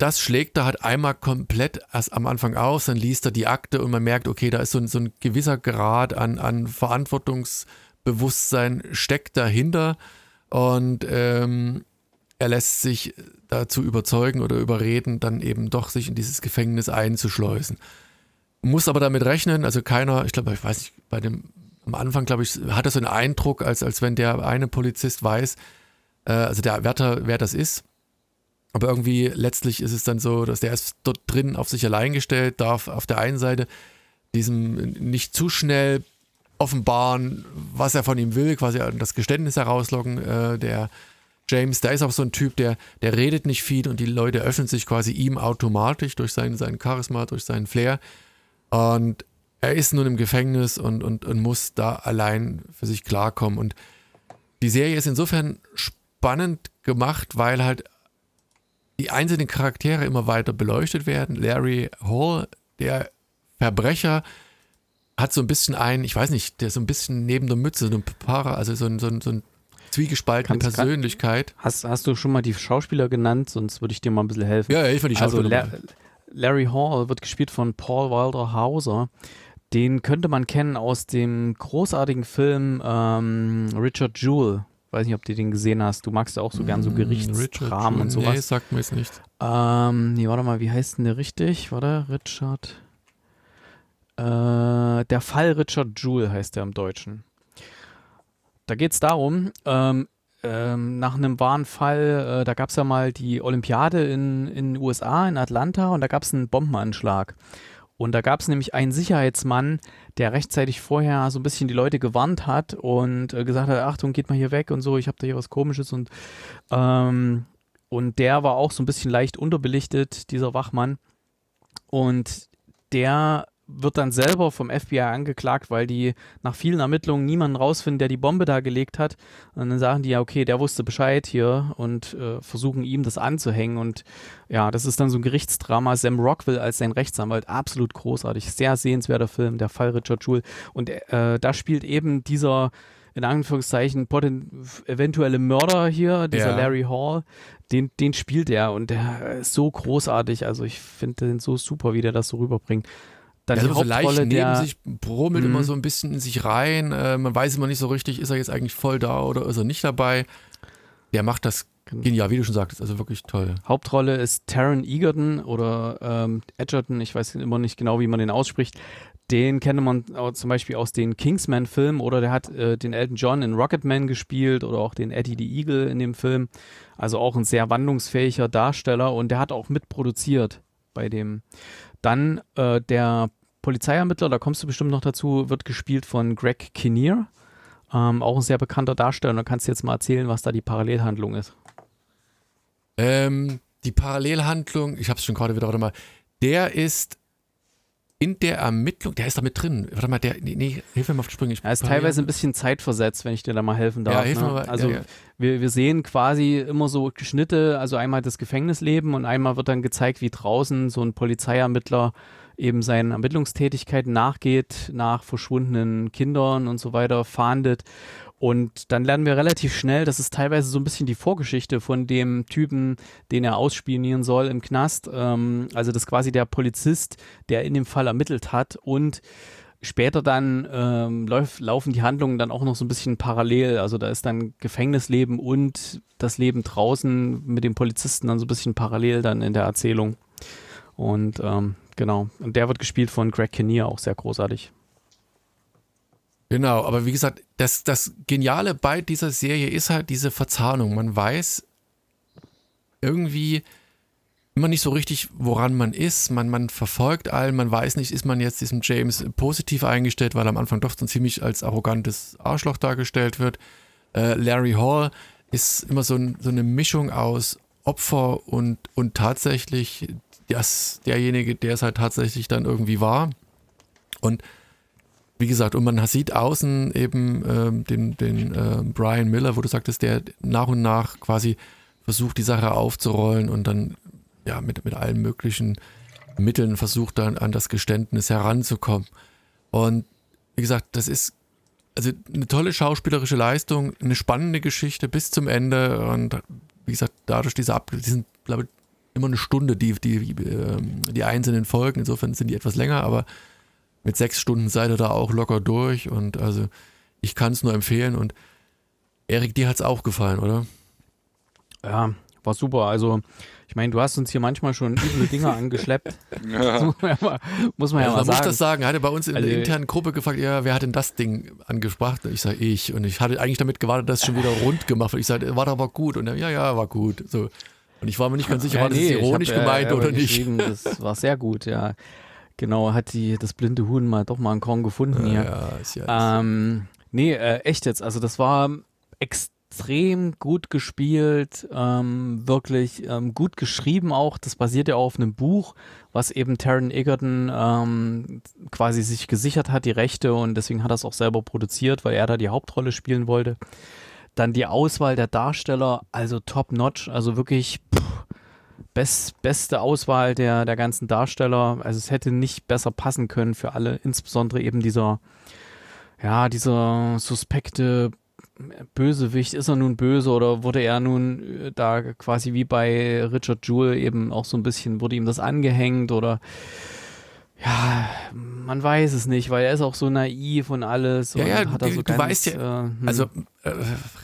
das schlägt er halt einmal komplett erst am Anfang aus, dann liest er die Akte und man merkt, okay, da ist so ein, so ein gewisser Grad an, an Verantwortungsbewusstsein steckt dahinter und ähm, er lässt sich dazu überzeugen oder überreden, dann eben doch sich in dieses Gefängnis einzuschleusen. Muss aber damit rechnen, also keiner, ich glaube, ich weiß nicht, bei dem, am Anfang, glaube ich, hat er so einen Eindruck, als, als wenn der eine Polizist weiß, äh, also der Wärter, wer das ist. Aber irgendwie letztlich ist es dann so, dass der ist dort drin auf sich allein gestellt, darf auf der einen Seite diesem nicht zu schnell offenbaren, was er von ihm will, quasi das Geständnis herauslocken. Äh, der James, der ist auch so ein Typ, der, der redet nicht viel und die Leute öffnen sich quasi ihm automatisch durch sein, sein Charisma, durch seinen Flair. Und er ist nun im Gefängnis und, und, und muss da allein für sich klarkommen. Und die Serie ist insofern spannend gemacht, weil halt die einzelnen Charaktere immer weiter beleuchtet werden. Larry Hall, der Verbrecher, hat so ein bisschen ein, ich weiß nicht, der so ein bisschen neben der Mütze, so ein Para, also so ein, so ein, so ein zwiegespaltene Kannst, Persönlichkeit. Hast, hast du schon mal die Schauspieler genannt, sonst würde ich dir mal ein bisschen helfen. Ja, ich würde die Schauspieler. Also Larry Hall wird gespielt von Paul Wilder Hauser. Den könnte man kennen aus dem großartigen Film ähm, Richard Jewell. Weiß nicht, ob du den gesehen hast. Du magst ja auch so gern so mm, Gerichtsdramen und sowas. Nee, sagt mir jetzt nicht. Ähm, nee, warte mal, wie heißt denn der richtig? Warte, Richard. Äh, der Fall Richard Jewell heißt der im Deutschen. Da geht es darum, ähm, ähm, nach einem wahren Fall, äh, da gab es ja mal die Olympiade in den USA, in Atlanta, und da gab es einen Bombenanschlag. Und da gab es nämlich einen Sicherheitsmann, der rechtzeitig vorher so ein bisschen die Leute gewarnt hat und äh, gesagt hat, Achtung, geht mal hier weg und so, ich habe da hier was komisches und ähm, und der war auch so ein bisschen leicht unterbelichtet, dieser Wachmann. Und der wird dann selber vom FBI angeklagt, weil die nach vielen Ermittlungen niemanden rausfinden, der die Bombe da gelegt hat. Und dann sagen die ja, okay, der wusste Bescheid hier und äh, versuchen ihm das anzuhängen. Und ja, das ist dann so ein Gerichtsdrama. Sam Rockwell als sein Rechtsanwalt, absolut großartig. Sehr sehenswerter Film, der Fall Richard Jewell. Und äh, da spielt eben dieser in Anführungszeichen eventuelle Mörder hier, dieser ja. Larry Hall, den, den spielt er und der ist so großartig. Also ich finde den so super, wie der das so rüberbringt. Dann ja, die so leicht neben der, sich, brummelt immer mhm. so ein bisschen in sich rein. Äh, man weiß immer nicht so richtig, ist er jetzt eigentlich voll da oder ist er nicht dabei. Der macht das genau. genial, wie du schon sagtest, also wirklich toll. Hauptrolle ist Taron Egerton oder ähm, Edgerton, ich weiß immer nicht genau, wie man den ausspricht. Den kennt man zum Beispiel aus den Kingsman-Filmen oder der hat äh, den Elton John in Rocketman gespielt oder auch den Eddie the Eagle in dem Film. Also auch ein sehr wandlungsfähiger Darsteller und der hat auch mitproduziert bei dem. Dann äh, der Polizeiermittler, da kommst du bestimmt noch dazu, wird gespielt von Greg Kinnear. Ähm, auch ein sehr bekannter Darsteller. Und da kannst du jetzt mal erzählen, was da die Parallelhandlung ist. Ähm, die Parallelhandlung, ich habe es schon gerade wieder, warte mal, der ist in der Ermittlung, der ist da mit drin. Warte mal, der, nee, nee hilf mir mal auf die Sprünge. Er ist teilweise ein bisschen zeitversetzt, wenn ich dir da mal helfen darf. Ja, hilf ne? mir mal. Also ja, ja. Wir, wir sehen quasi immer so Schnitte, also einmal das Gefängnisleben und einmal wird dann gezeigt, wie draußen so ein Polizeiermittler eben seinen Ermittlungstätigkeiten nachgeht, nach verschwundenen Kindern und so weiter, fahndet. Und dann lernen wir relativ schnell, das ist teilweise so ein bisschen die Vorgeschichte von dem Typen, den er ausspionieren soll im Knast. Ähm, also das ist quasi der Polizist, der in dem Fall ermittelt hat und später dann ähm, läuft, laufen die Handlungen dann auch noch so ein bisschen parallel. Also da ist dann Gefängnisleben und das Leben draußen mit dem Polizisten dann so ein bisschen parallel dann in der Erzählung. Und ähm, genau, und der wird gespielt von Greg Kinnear, auch sehr großartig. Genau, aber wie gesagt, das, das Geniale bei dieser Serie ist halt diese Verzahnung. Man weiß irgendwie immer nicht so richtig, woran man ist. Man, man verfolgt allen, man weiß nicht, ist man jetzt diesem James positiv eingestellt, weil am Anfang doch so ziemlich als arrogantes Arschloch dargestellt wird. Äh, Larry Hall ist immer so, ein, so, eine Mischung aus Opfer und, und tatsächlich das, derjenige, der es halt tatsächlich dann irgendwie war. Und wie gesagt, und man sieht außen eben ähm, den, den äh, Brian Miller, wo du sagtest, der nach und nach quasi versucht die Sache aufzurollen und dann ja mit, mit allen möglichen Mitteln versucht dann an das Geständnis heranzukommen. Und wie gesagt, das ist also eine tolle schauspielerische Leistung, eine spannende Geschichte bis zum Ende und wie gesagt, dadurch diese Ab die sind, glaube ich, immer eine Stunde, die, die, ähm, die einzelnen Folgen. Insofern sind die etwas länger, aber mit sechs Stunden seid ihr da auch locker durch und also ich kann es nur empfehlen und Erik, dir hat es auch gefallen, oder? Ja, war super. Also, ich meine, du hast uns hier manchmal schon üble Dinge <laughs> angeschleppt. Ja. muss man ja mal, muss man ja, Ja, mal man muss sagen. das sagen. Er hatte bei uns in Also- der internen Gruppe gefragt, ja, wer hat denn das Ding angebracht? Und ich sage, ich. Und ich hatte eigentlich damit gewartet, dass es schon wieder rund gemacht wird. Ich sage, war doch aber gut. Und er, ja, ja, war gut. So. Und ich war mir nicht ganz sicher, Ja, war das nee, ironisch hab, äh, gemeint aber oder nicht. Das war sehr gut, ja. Genau, hat die, das blinde Huhn mal doch mal einen Korn gefunden hier. Ja, ist ja. Ähm, nee, äh, echt jetzt. Also das war extrem gut gespielt, ähm, wirklich ähm, gut geschrieben auch. Das basiert ja auch auf einem Buch, was eben Taron Egerton ähm, quasi sich gesichert hat, die Rechte und deswegen hat er es auch selber produziert, weil er da die Hauptrolle spielen wollte. Dann die Auswahl der Darsteller, also top notch, also wirklich pff, best, beste Auswahl der, der ganzen Darsteller. Also es hätte nicht besser passen können für alle, insbesondere eben dieser ja, dieser suspekte Bösewicht, ist er nun böse oder wurde er nun äh, da quasi wie bei Richard Jewell eben auch so ein bisschen, wurde ihm das angehängt oder ja, man weiß es nicht, weil er ist auch so naiv und alles Ja, und ja, hat er du- so du ganz, weißt ja, äh, hm. Also äh,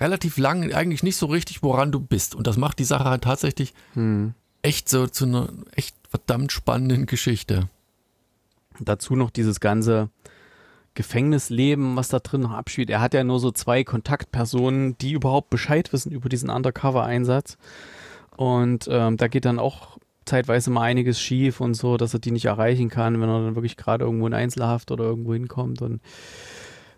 relativ lang eigentlich nicht so richtig, woran du bist. Und das macht die Sache halt tatsächlich hm. Echt so zu einer echt verdammt spannenden Geschichte. Dazu noch dieses ganze Gefängnisleben, was da drin noch abspielt. Er hat ja nur so zwei Kontaktpersonen, die überhaupt Bescheid wissen über diesen Undercover-Einsatz. Und ähm, da geht dann auch zeitweise mal einiges schief und so, dass er die nicht erreichen kann, wenn er dann wirklich gerade irgendwo in Einzelhaft oder irgendwo hinkommt. Und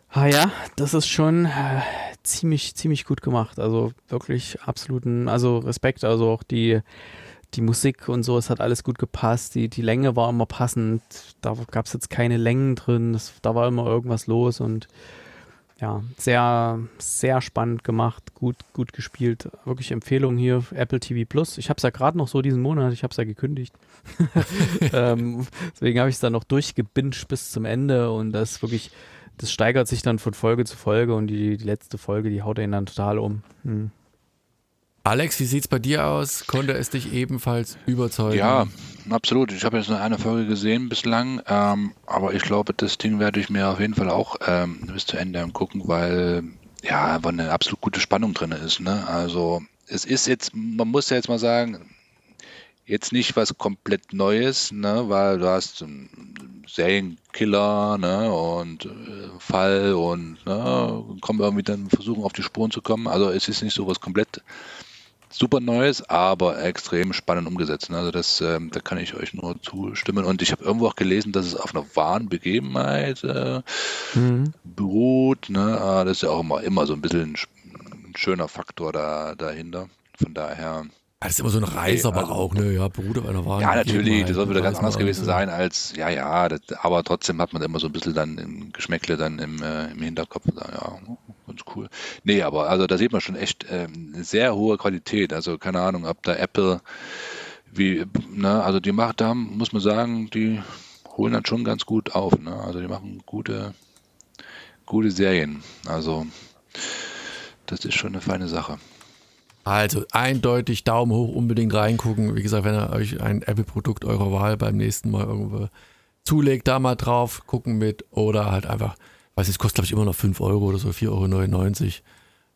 ah ja, das ist schon äh, ziemlich, ziemlich gut gemacht. Also wirklich absoluten, also Respekt, also auch die die Musik und so, es hat alles gut gepasst. Die, die Länge war immer passend. Da gab es jetzt keine Längen drin. Das, da war immer irgendwas los und ja, sehr, sehr spannend gemacht, gut, gut gespielt. Wirklich Empfehlung hier, Apple TV Plus. Ich habe es ja gerade noch so diesen Monat, ich habe es ja gekündigt. <laughs> ähm, deswegen habe ich es dann noch durchgebinged bis zum Ende und das wirklich, das steigert sich dann von Folge zu Folge und die, die letzte Folge, die haut ihn dann total um. Hm. Alex, wie sieht's bei dir aus? Konnte es dich ebenfalls überzeugen? Ja, absolut. Ich habe jetzt nur eine Folge gesehen bislang, ähm, aber ich glaube, das Ding werde ich mir auf jeden Fall auch ähm, bis zu Ende angucken, weil ja einfach eine absolut gute Spannung drin ist. Ne? Also es ist jetzt, man muss ja jetzt mal sagen, jetzt nicht was komplett Neues, ne? weil du hast Serienkiller ne? und äh, Fall und ne? kommen irgendwie dann versuchen auf die Spuren zu kommen. Also es ist nicht so was komplett super Neues, aber extrem spannend umgesetzt. ne? Also das, ähm, da kann ich euch nur zustimmen. Und ich habe irgendwo auch gelesen, dass es auf einer wahren Begebenheit äh, Mhm. beruht. Ne? Ah, Das ist ja auch immer, immer so ein bisschen ein, sch- ein schöner Faktor da, dahinter. Von daher, Das ist immer so ein Reis, aber also- auch, ne? Ja, Bruder einer wahren ja, natürlich, das wird wieder weiß ganz anders gewesen sein als, ja, ja, das, aber trotzdem hat man immer so ein bisschen dann im Geschmäckle dann im, äh, im Hinterkopf. sagt, Ja, ganz cool. Nee, aber also da sieht man schon echt ähm, sehr hohe Qualität. Also keine Ahnung, ob da Apple wie, ne, also die macht, da muss man sagen, die holen dann schon ganz gut auf. Ne? Also die machen gute, gute Serien. Also das ist schon eine feine Sache. Also eindeutig Daumen hoch, unbedingt reingucken. Wie gesagt, wenn ihr euch ein Apple-Produkt eurer Wahl beim nächsten Mal irgendwo zulegt, da mal drauf gucken mit oder halt einfach, weiß es kostet glaube ich immer noch 5 Euro oder so, 4,99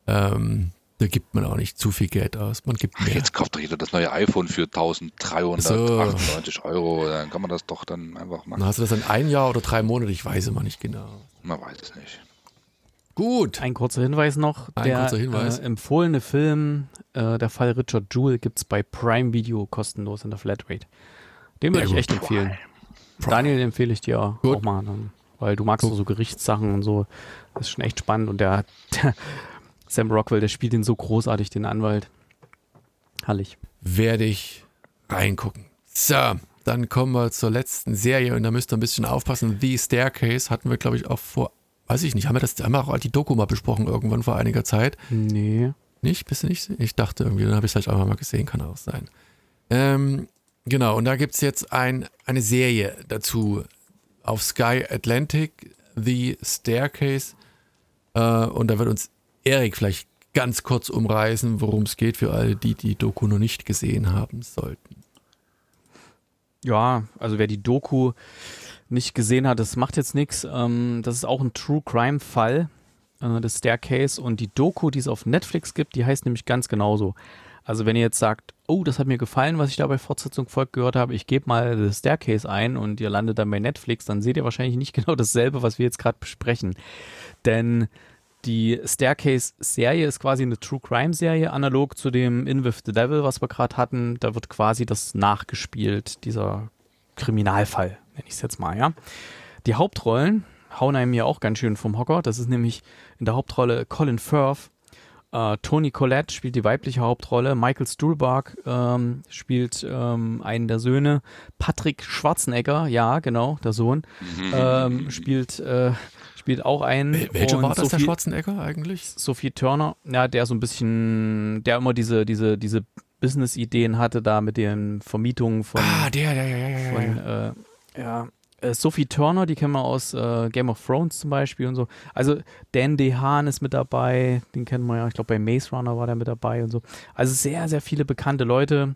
Euro. Ähm, da gibt man auch nicht zu viel Geld aus. Man gibt Ach, mehr. jetzt kauft doch jeder das neue iPhone für 1398 Euro. Dann kann man das doch dann einfach Dann machen. hast du das in ein Jahr oder drei Monate, ich weiß immer nicht genau. Man weiß es nicht. Gut. Ein kurzer Hinweis noch. Ein der kurzer Hinweis. Äh, empfohlene Film, äh, der Fall Richard Jewell, gibt es bei Prime Video kostenlos in der Flatrate. Den würde ich gut. echt empfehlen. Prime. Daniel den empfehle ich dir Gut. auch mal, ähm, weil du magst so Gerichtssachen und so. Das ist schon echt spannend und der, <laughs> der Sam Rockwell, der spielt ihn so großartig, den Anwalt. Herrlich. werde ich reingucken. So, dann kommen wir zur letzten Serie und da müsst ihr ein bisschen aufpassen. The Staircase hatten wir, glaube ich, auch vor, weiß ich nicht, haben wir das, haben wir auch die Doku mal besprochen irgendwann vor einiger Zeit. Nee. Nicht? Bist du nicht? Ich dachte irgendwie, dann habe ich es vielleicht einfach mal gesehen, kann auch sein. Ähm, genau, und da gibt es jetzt ein, eine Serie dazu auf Sky Atlantic, The Staircase. Äh, und da wird uns Erik vielleicht ganz kurz umreißen, worum es geht für alle, die die Doku noch nicht gesehen haben sollten. Ja, also wer die Doku nicht gesehen hat, das macht jetzt nichts. Ähm, das ist auch ein True Crime Fall, äh, das Staircase. Und die Doku, die es auf Netflix gibt, die heißt nämlich ganz genauso. Also wenn ihr jetzt sagt, oh, das hat mir gefallen, was ich da bei Fortsetzung Volk gehört habe, ich gebe mal das Staircase ein und ihr landet dann bei Netflix, dann seht ihr wahrscheinlich nicht <laughs> genau dasselbe, was wir jetzt gerade besprechen. Denn die Staircase-Serie ist quasi eine True Crime-Serie, analog zu dem In With the Devil, was wir gerade hatten. Da wird quasi das nachgespielt, dieser Kriminalfall, nenne ich es jetzt mal, ja. Die Hauptrollen hauen einem hier auch ganz schön vom Hocker. Das ist nämlich in der Hauptrolle Colin Firth, Uh, Tony Collette spielt die weibliche Hauptrolle. Michael Stuhlbarg ähm, spielt ähm, einen der Söhne. Patrick Schwarzenegger, ja, genau, der Sohn, mhm. ähm, spielt, äh, spielt auch einen. Welcher war das, Sophie, der Schwarzenegger eigentlich? Sophie Turner, ja, der so ein bisschen, der immer diese, diese, diese Business-Ideen hatte, da mit den Vermietungen von. Ah, der, ja, ja, ja, ja. Von, ja. Äh, ja äh, Sophie Turner, die kennen wir aus äh, Game of Thrones zum Beispiel und so. Also Dan DeHaan ist mit dabei, den kennen wir ja, ich glaube bei Maze Runner war der mit dabei und so. Also sehr, sehr viele bekannte Leute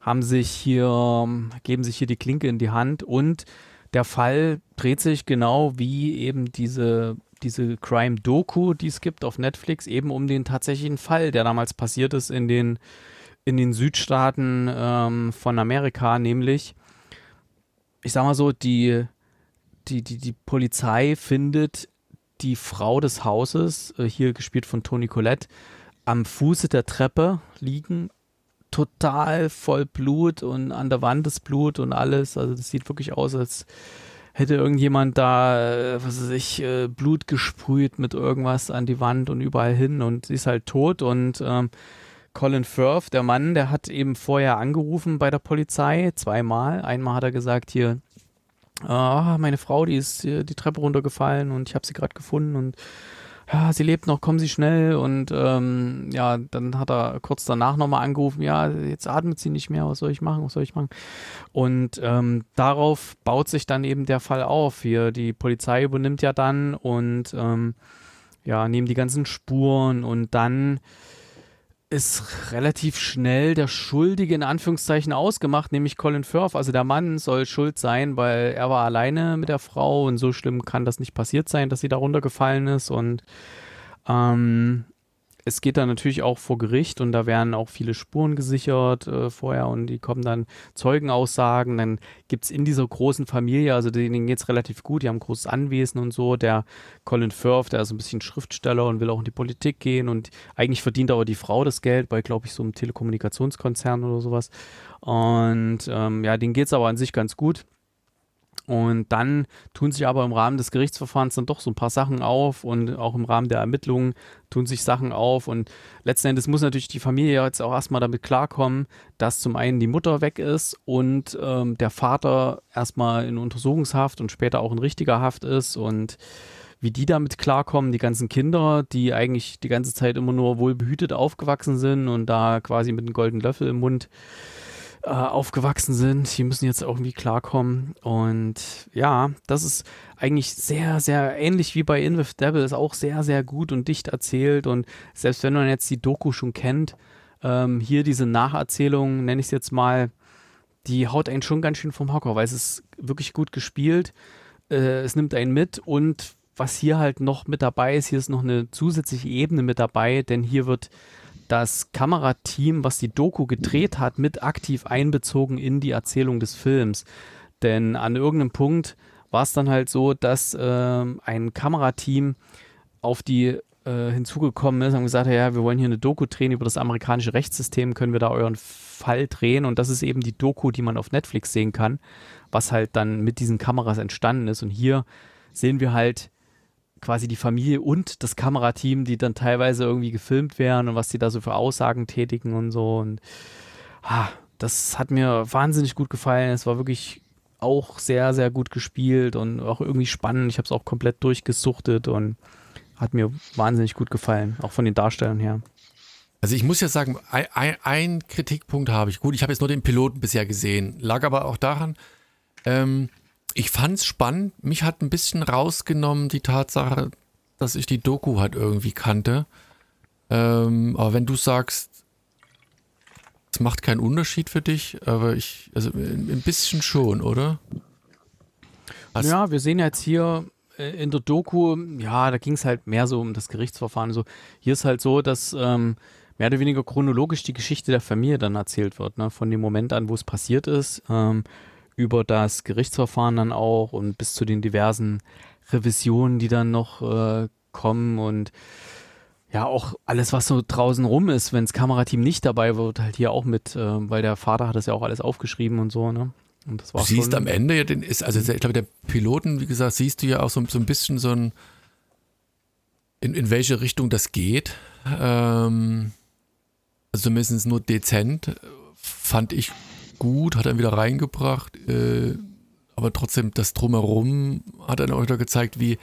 haben sich hier, geben sich hier die Klinke in die Hand und der Fall dreht sich genau wie eben diese, diese Crime-Doku, die es gibt auf Netflix, eben um den tatsächlichen Fall, der damals passiert ist in den, in den Südstaaten ähm, von Amerika, nämlich ich sag mal so, die, die, die, die Polizei findet die Frau des Hauses, äh, hier gespielt von Toni Collette, am Fuße der Treppe liegen, total voll Blut und an der Wand ist Blut und alles. Also das sieht wirklich aus, als hätte irgendjemand da, äh, was weiß ich, äh, Blut gesprüht mit irgendwas an die Wand und überall hin und sie ist halt tot und ähm, Colin Firth, der Mann, der hat eben vorher angerufen bei der Polizei, zweimal. Einmal hat er gesagt, hier, ah, meine Frau, die ist die Treppe runtergefallen und ich habe sie gerade gefunden und ja, sie lebt noch, kommen Sie schnell. Und ähm, ja, dann hat er kurz danach nochmal angerufen, ja, jetzt atmet sie nicht mehr, was soll ich machen, was soll ich machen? Und ähm, darauf baut sich dann eben der Fall auf. Hier, die Polizei übernimmt ja dann und ähm, ja, nehmen die ganzen Spuren und dann ist relativ schnell der Schuldige in Anführungszeichen ausgemacht, nämlich Colin Firth. Also der Mann soll schuld sein, weil er war alleine mit der Frau und so schlimm kann das nicht passiert sein, dass sie da runtergefallen ist. Und ähm, es geht dann natürlich auch vor Gericht und da werden auch viele Spuren gesichert äh, vorher und die kommen dann Zeugenaussagen. Dann gibt es in dieser großen Familie, also denen geht es relativ gut, die haben ein großes Anwesen und so. Der Colin Firth, der ist ein bisschen Schriftsteller und will auch in die Politik gehen und eigentlich verdient aber die Frau das Geld bei, glaube ich, so einem Telekommunikationskonzern oder sowas. Und ähm, ja, denen geht es aber an sich ganz gut. Und dann tun sich aber im Rahmen des Gerichtsverfahrens dann doch so ein paar Sachen auf und auch im Rahmen der Ermittlungen tun sich Sachen auf. Und letzten Endes muss natürlich die Familie jetzt auch erstmal damit klarkommen, dass zum einen die Mutter weg ist und ähm, der Vater erstmal in Untersuchungshaft und später auch in richtiger Haft ist. Und wie die damit klarkommen, die ganzen Kinder, die eigentlich die ganze Zeit immer nur wohlbehütet aufgewachsen sind und da quasi mit einem goldenen Löffel im Mund äh, aufgewachsen sind. Die müssen jetzt irgendwie klarkommen. Und ja, das ist eigentlich sehr, sehr ähnlich wie bei In With Devil, ist auch sehr, sehr gut und dicht erzählt. Und selbst wenn man jetzt die Doku schon kennt, ähm, hier diese Nacherzählung, nenne ich es jetzt mal, die haut einen schon ganz schön vom Hocker, weil es ist wirklich gut gespielt. Äh, es nimmt einen mit und was hier halt noch mit dabei ist, hier ist noch eine zusätzliche Ebene mit dabei, denn hier wird das Kamerateam, was die Doku gedreht hat, mit aktiv einbezogen in die Erzählung des Films. Denn an irgendeinem Punkt war es dann halt so, dass äh, ein Kamerateam auf die äh, hinzugekommen ist und gesagt hat, ja, wir wollen hier eine Doku drehen über das amerikanische Rechtssystem, können wir da euren Fall drehen? Und das ist eben die Doku, die man auf Netflix sehen kann, was halt dann mit diesen Kameras entstanden ist. Und hier sehen wir halt quasi die Familie und das Kamerateam, die dann teilweise irgendwie gefilmt werden und was die da so für Aussagen tätigen und so. Und ah, das hat mir wahnsinnig gut gefallen. Es war wirklich auch sehr, sehr gut gespielt und auch irgendwie spannend. Ich habe es auch komplett durchgesuchtet und hat mir wahnsinnig gut gefallen, auch von den Darstellern her. Also ich muss ja sagen, ein, ein, ein Kritikpunkt habe ich. Gut, ich habe jetzt nur den Piloten bisher gesehen. Lag aber auch daran, ähm, ich fand es spannend. Mich hat ein bisschen rausgenommen die Tatsache, dass ich die Doku halt irgendwie kannte. Ähm, aber wenn du sagst, es macht keinen Unterschied für dich, aber ich, also ein bisschen schon, oder? Hast ja, wir sehen jetzt hier äh, in der Doku, ja, da ging es halt mehr so um das Gerichtsverfahren. So, hier ist halt so, dass ähm, mehr oder weniger chronologisch die Geschichte der Familie dann erzählt wird, ne? von dem Moment an, wo es passiert ist, ähm, über das Gerichtsverfahren dann auch und bis zu den diversen Revisionen, die dann noch äh, kommen und ja, auch alles, was so draußen rum ist, wenn das Kamerateam nicht dabei wird, halt hier auch mit, äh, weil der Vater hat das ja auch alles aufgeschrieben und so, ne? Und das war du siehst am Ende ja den, ist, also ich glaube, der Piloten, wie gesagt, siehst du ja auch so, so ein bisschen so ein, in, in welche Richtung das geht. Ähm, also zumindest nur dezent, fand ich gut, hat er wieder reingebracht, äh, aber trotzdem das Drumherum hat er auch wieder gezeigt, wie,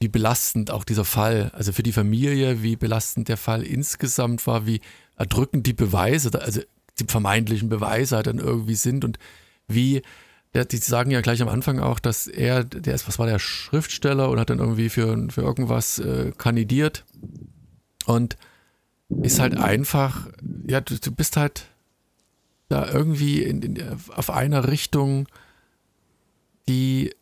wie belastend auch dieser Fall, also für die Familie, wie belastend der Fall insgesamt war, wie erdrückend die Beweise, also die vermeintlichen Beweise halt dann irgendwie sind und wie, die sagen ja gleich am Anfang auch, dass er, der ist, was war der Schriftsteller und hat dann irgendwie für, für irgendwas äh, kandidiert und ist halt einfach, ja, du, du bist halt da irgendwie in, in, auf einer Richtung, die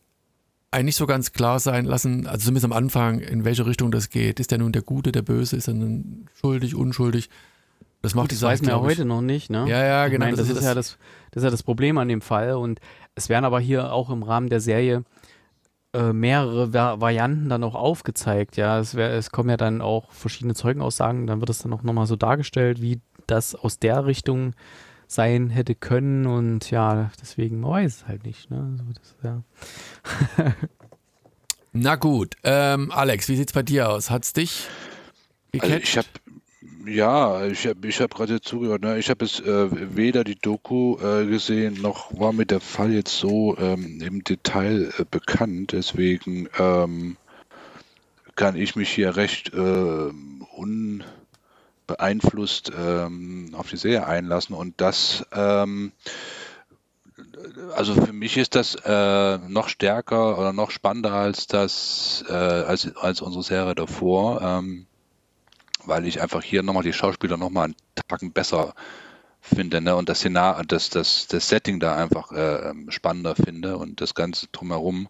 eigentlich so ganz klar sein lassen, also zumindest am Anfang, in welche Richtung das geht. Ist der nun der Gute, der Böse, ist er nun schuldig, unschuldig? Das macht Gut, die Sache, weiß man ja heute noch nicht, ne? Ja, ja, genau. Meine, das, das, ist, ja das, das ist ja das Problem an dem Fall. Und es werden aber hier auch im Rahmen der Serie äh, mehrere Va Varianten dann auch aufgezeigt. Ja, es, wär, es kommen ja dann auch verschiedene Zeugenaussagen. Dann wird es dann auch nochmal so dargestellt, wie das aus der Richtung sein hätte können. Und ja, deswegen, man weiß es halt nicht. Ne? Also das, ja. <laughs> Na gut, ähm, Alex, wie sieht's bei dir aus? Hat's dich gecatcht? Also ich habe ja, ich habe ich hab gerade zugehört. Ne? Ich habe es äh, weder die Doku äh, gesehen, noch war mir der Fall jetzt so ähm, im Detail äh, bekannt. Deswegen ähm, kann ich mich hier recht äh, unbeeinflusst ähm, auf die Serie einlassen. Und das, ähm, also für mich ist das äh, noch stärker oder noch spannender als das, äh, als, als unsere Serie davor. Ähm, weil ich einfach hier nochmal die Schauspieler nochmal einen Tacken besser finde ne? und das Szenar, das, das, das Setting da einfach äh, spannender finde und das Ganze drumherum.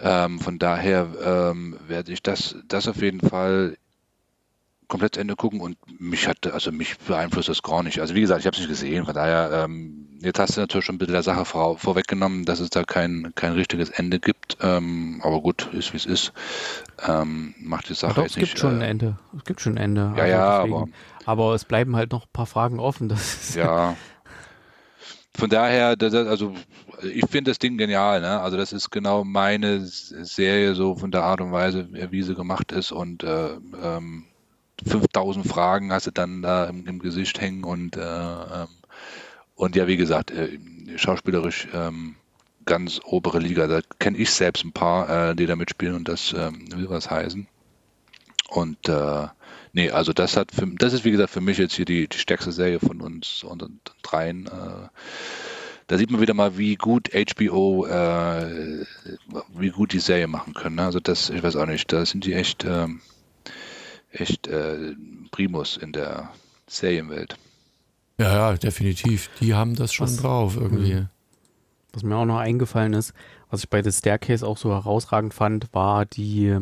Ähm, von daher ähm, werde ich das, das auf jeden Fall komplett zu Ende gucken und mich hat, also mich beeinflusst das gar nicht. Also wie gesagt, ich habe es nicht gesehen, von daher, ähm, jetzt hast du natürlich schon ein bisschen der Sache vor, vorweggenommen, dass es da kein, kein richtiges Ende gibt. Ähm, aber gut, ist wie es ist. Ähm, macht die Sache doch, jetzt es nicht. Es gibt schon ein äh, Ende. Es gibt schon ein Ende. Ja, also ja, deswegen, aber. Aber es bleiben halt noch ein paar Fragen offen. ja. <laughs> Von daher, das, also ich finde das Ding genial, ne? Also das ist genau meine Serie so von der Art und Weise, wie sie gemacht ist und äh, ähm, 5000 Fragen hast du dann da im, im Gesicht hängen und, äh, ähm, und ja, wie gesagt, äh, schauspielerisch ähm, ganz obere Liga. Da kenne ich selbst ein paar, äh, die da mitspielen und das ähm, will was heißen. Und äh, nee, also das hat für, das ist wie gesagt für mich jetzt hier die, die stärkste Serie von uns und, und dreien. Äh, da sieht man wieder mal, wie gut HBO, äh, wie gut die Serie machen können. Ne? Also das, ich weiß auch nicht, da sind die echt, ähm, echt äh, Primus in der Serienwelt. Ja, ja, definitiv. Die haben das schon was, drauf irgendwie. Mhm. Was mir auch noch eingefallen ist, was ich bei The Staircase auch so herausragend fand, war die,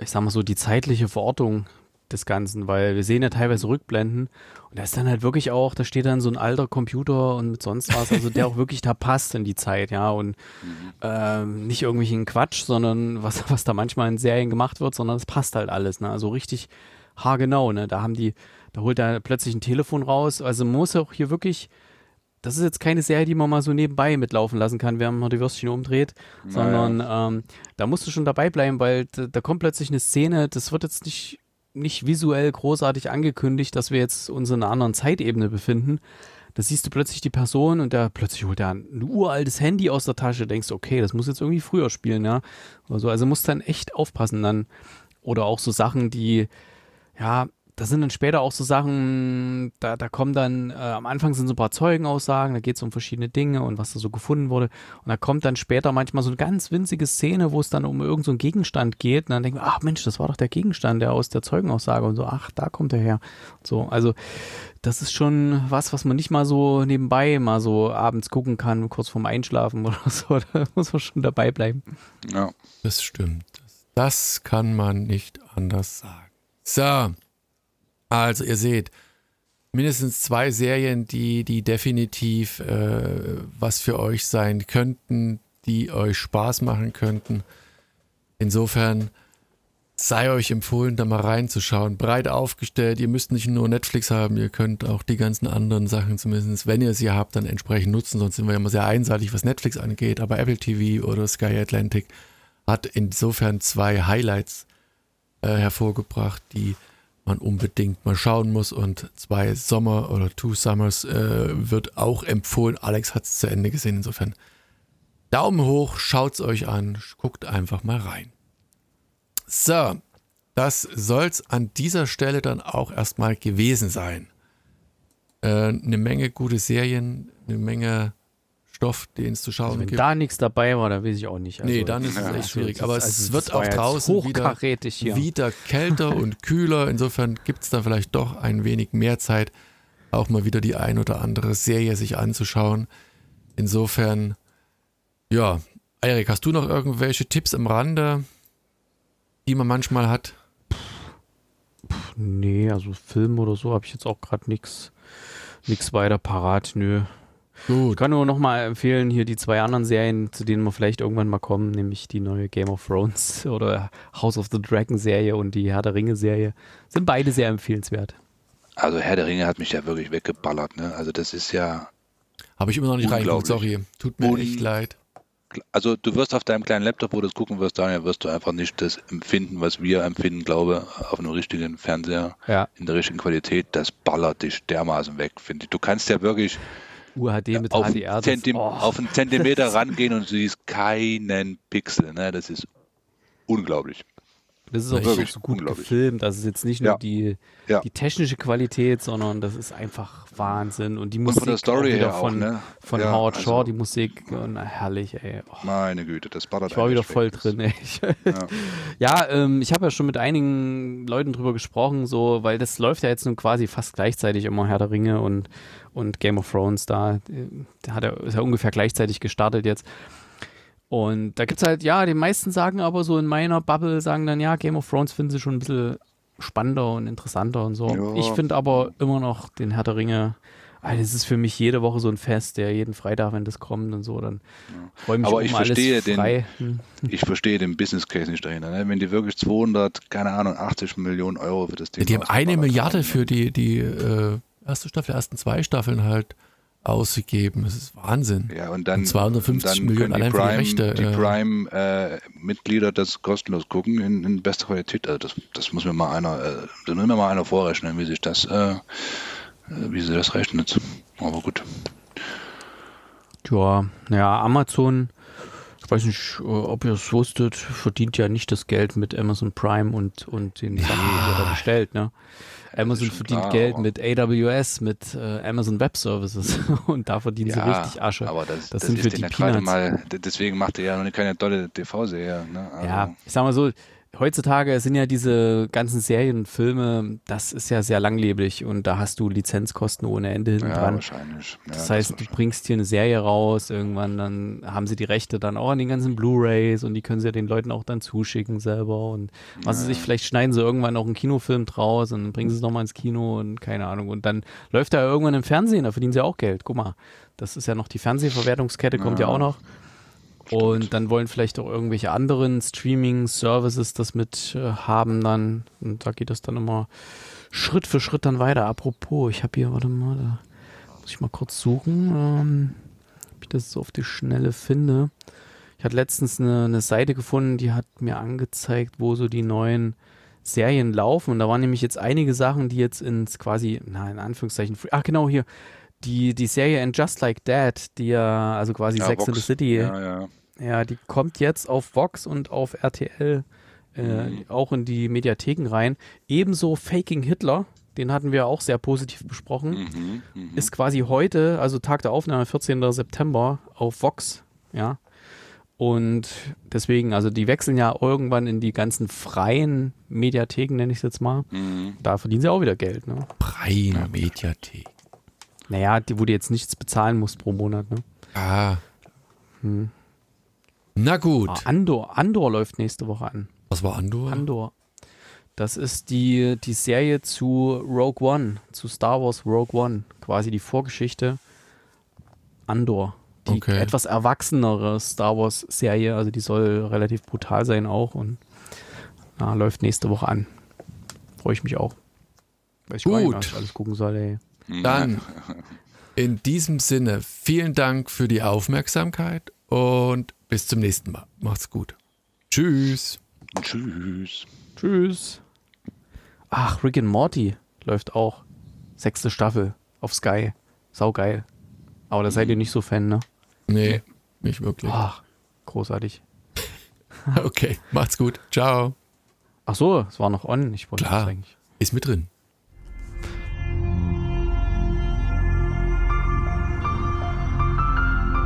ich sag mal so, die zeitliche Verortung des Ganzen, weil wir sehen ja teilweise Rückblenden und da ist dann halt wirklich auch, da steht dann so ein alter Computer und mit sonst was, also der auch wirklich da passt in die Zeit, ja, und mhm. ähm, nicht irgendwelchen Quatsch, sondern was, was da manchmal in Serien gemacht wird, sondern es passt halt alles, ne, also richtig haargenau, ne, da haben die, da holt er plötzlich ein Telefon raus, also man muss auch hier wirklich, das ist jetzt keine Serie, die man mal so nebenbei mitlaufen lassen kann, während man die Würstchen umdreht, naja. sondern ähm, da musst du schon dabei bleiben, weil da, da kommt plötzlich eine Szene, das wird jetzt nicht nicht visuell großartig angekündigt, dass wir jetzt uns in einer anderen Zeitebene befinden. Da siehst du plötzlich die Person und der plötzlich holt er ein uraltes Handy aus der Tasche, denkst, okay, das muss jetzt irgendwie früher spielen, ja. Oder so. Also musst dann echt aufpassen dann. Oder auch so Sachen, die, ja, das sind dann später auch so Sachen, da, da kommen dann, äh, am Anfang sind so ein paar Zeugenaussagen, da geht es um verschiedene Dinge und was da so gefunden wurde. Und da kommt dann später manchmal so eine ganz winzige Szene, wo es dann um irgendeinen so Gegenstand geht. Und dann denken wir, ach Mensch, das war doch der Gegenstand, der aus der Zeugenaussage und so, ach, da kommt er her. So, also das ist schon was, was man nicht mal so nebenbei mal so abends gucken kann, kurz vorm Einschlafen <laughs> oder so. Da muss man schon dabei bleiben. Ja. Das stimmt. Das kann man nicht anders sagen. So. Also, ihr seht, mindestens zwei Serien, die, die definitiv äh, was für euch sein könnten, die euch Spaß machen könnten. Insofern sei euch empfohlen, da mal reinzuschauen. Breit aufgestellt. Ihr müsst nicht nur Netflix haben, ihr könnt auch die ganzen anderen Sachen zumindest, wenn ihr sie habt, dann entsprechend nutzen. Sonst sind wir ja immer sehr einseitig, was Netflix angeht. Aber Apple TV oder Sky Atlantic hat insofern zwei Highlights äh, hervorgebracht, die man unbedingt mal schauen muss. Und zwei Sommer oder Two Summers äh, wird auch empfohlen. Alex hat es zu Ende gesehen. Insofern Daumen hoch, schaut es euch an, guckt einfach mal rein. So, das soll es an dieser Stelle dann auch erstmal gewesen sein. Äh, eine Menge gute Serien, eine Menge Stoff, den es zu schauen also wenn gibt. da nichts dabei war, dann weiß ich auch nicht. Also, nee, dann ist ja, es echt schwierig. Aber also es wird auch draußen wieder, wieder kälter und kühler. Insofern gibt es da vielleicht doch ein wenig mehr Zeit, auch mal wieder die ein oder andere Serie sich anzuschauen. Insofern, ja, Erik, hast du noch irgendwelche Tipps am Rande, die man manchmal hat? Nee, also Film oder so habe ich jetzt auch gerade nichts weiter parat. Nö. Gut. Ich kann nur noch mal empfehlen, hier die zwei anderen Serien, zu denen wir vielleicht irgendwann mal kommen, nämlich die neue Game of Thrones <laughs> oder House of the Dragon Serie und die Herr der Ringe Serie. Sind beide sehr empfehlenswert. Also Herr der Ringe hat mich ja wirklich weggeballert, ne? Also das ist ja. Habe ich immer noch nicht reingeguckt, sorry. Tut mir Un echt leid. Also du wirst auf deinem kleinen Laptop, wo du das gucken wirst, Daniel, wirst du einfach nicht das empfinden, was wir empfinden, glaube auf einem richtigen Fernseher, ja. in der richtigen Qualität. Das ballert dich dermaßen weg, finde ich. Du kannst ja wirklich UHD mit auf HDR. Zentim oh. Auf einen Zentimeter rangehen und du siehst keinen Pixel. Ne? Das ist unglaublich. Das ist auch wirklich so gut gefilmt. Das ist jetzt nicht nur ja. Die, ja. die technische Qualität, sondern das ist einfach Wahnsinn. Und die Musik und von der Story her von, auch, ne? von ja, Howard Shaw, also, die Musik, na, herrlich, ey. Oh. Meine Güte, das ballert Ich war wieder voll drin, ey. <laughs> ja, ähm, ich habe ja schon mit einigen Leuten drüber gesprochen, so, weil das läuft ja jetzt nun quasi fast gleichzeitig immer Herr der Ringe und, und Game of Thrones da. Der hat ja, ist ja ungefähr gleichzeitig gestartet jetzt. Und da gibt es halt, ja, die meisten sagen aber so in meiner Bubble, sagen dann, ja, Game of Thrones finden sie schon ein bisschen spannender und interessanter und so. Ja. Ich finde aber immer noch den Herr der Ringe, also das ist für mich jede Woche so ein Fest, der jeden Freitag, wenn das kommt und so, dann freue mich Aber um ich verstehe den, hm. <laughs> ich verstehe den Business Case nicht dahinter. Ne? Wenn die wirklich 200, keine Ahnung, 80 Millionen Euro für das Thema. Die haben eine Milliarde für die, die äh, erste Staffel, ersten zwei Staffeln halt ausgegeben. Das ist Wahnsinn. Ja, und dann, und 250 dann Millionen allein Prime, für die Rechte. Die äh, Prime-Mitglieder äh, das kostenlos gucken in, in bester Qualität. Also das, das muss mir mal einer, äh, das muss mir mal einer vorrechnen, wie sich das, äh, äh, wie sie das rechnet. Aber gut. Ja, naja, Amazon, ich weiß nicht, ob ihr es wusstet, verdient ja nicht das Geld mit Amazon Prime und, und den Sachen, die er bestellt, ne? Amazon verdient klar, Geld mit AWS, mit äh, Amazon Web Services <laughs> und da verdienen ja, sie richtig Asche. Aber das, das, das sind für die Peanuts. Mal, deswegen macht er ja noch keine tolle TV-Serie. Ne? Also. Ja, ich sag mal so, heutzutage sind ja diese ganzen Serien und Filme, das ist ja sehr langlebig und da hast du Lizenzkosten ohne Ende hinten ja, dran. Wahrscheinlich. Ja, das heißt, das du bringst hier eine Serie raus, irgendwann dann haben sie die Rechte dann auch an den ganzen Blu-Rays und die können sie ja den Leuten auch dann zuschicken selber und was ja. weiß ich, vielleicht schneiden sie irgendwann auch einen Kinofilm draus und dann bringen sie es nochmal ins Kino und keine Ahnung und dann läuft er irgendwann im Fernsehen, da verdienen sie auch Geld. Guck mal, das ist ja noch die Fernsehverwertungskette, kommt ja, ja auch noch. Und dann wollen vielleicht auch irgendwelche anderen Streaming-Services das mit äh, haben dann. Und da geht das dann immer Schritt für Schritt dann weiter. Apropos, ich habe hier, warte mal, da muss ich mal kurz suchen, ähm, ob ich das so auf die Schnelle finde. Ich hatte letztens eine, eine Seite gefunden, die hat mir angezeigt, wo so die neuen Serien laufen. Und da waren nämlich jetzt einige Sachen, die jetzt ins quasi, na, in Anführungszeichen, ach genau hier, die, die Serie And Just Like That, die ja, also quasi ja, Sex Vox. in the City, ja, ja. Ja, die kommt jetzt auf Vox und auf RTL äh, auch in die Mediatheken rein. Ebenso Faking Hitler, den hatten wir auch sehr positiv besprochen, Mhm, mhm. ist quasi heute, also Tag der Aufnahme, 14. September, auf Vox, ja. Und deswegen, also die wechseln ja irgendwann in die ganzen freien Mediatheken, nenne ich es jetzt mal. Mhm. Da verdienen sie auch wieder Geld, ne? Freie Mediathek. Naja, die, wo du jetzt nichts bezahlen musst pro Monat, ne? Ah. Hm. Na gut. Ah, Andor, Andor läuft nächste Woche an. Was war Andor? Andor. Das ist die, die Serie zu Rogue One, zu Star Wars Rogue One. Quasi die Vorgeschichte Andor. Die Okay. etwas erwachsenere Star Wars Serie, also die soll relativ brutal sein auch und ja, läuft nächste Woche an. Freue ich mich auch. Weiß ich gar nicht, Gut. was ich alles gucken soll, ey. Dann in diesem Sinne vielen Dank für die Aufmerksamkeit und bis zum nächsten Mal. Macht's gut. Tschüss. Tschüss. Tschüss. Ach, Rick and Morty läuft auch. Sechste Staffel auf Sky. Saugeil. Aber da seid ihr nicht so Fan, ne? Nee, nicht wirklich. Ach, großartig. <laughs> Okay, macht's gut. Ciao. Ach so, es war noch on. Ich wollte Klar. das eigentlich. Ist mit drin.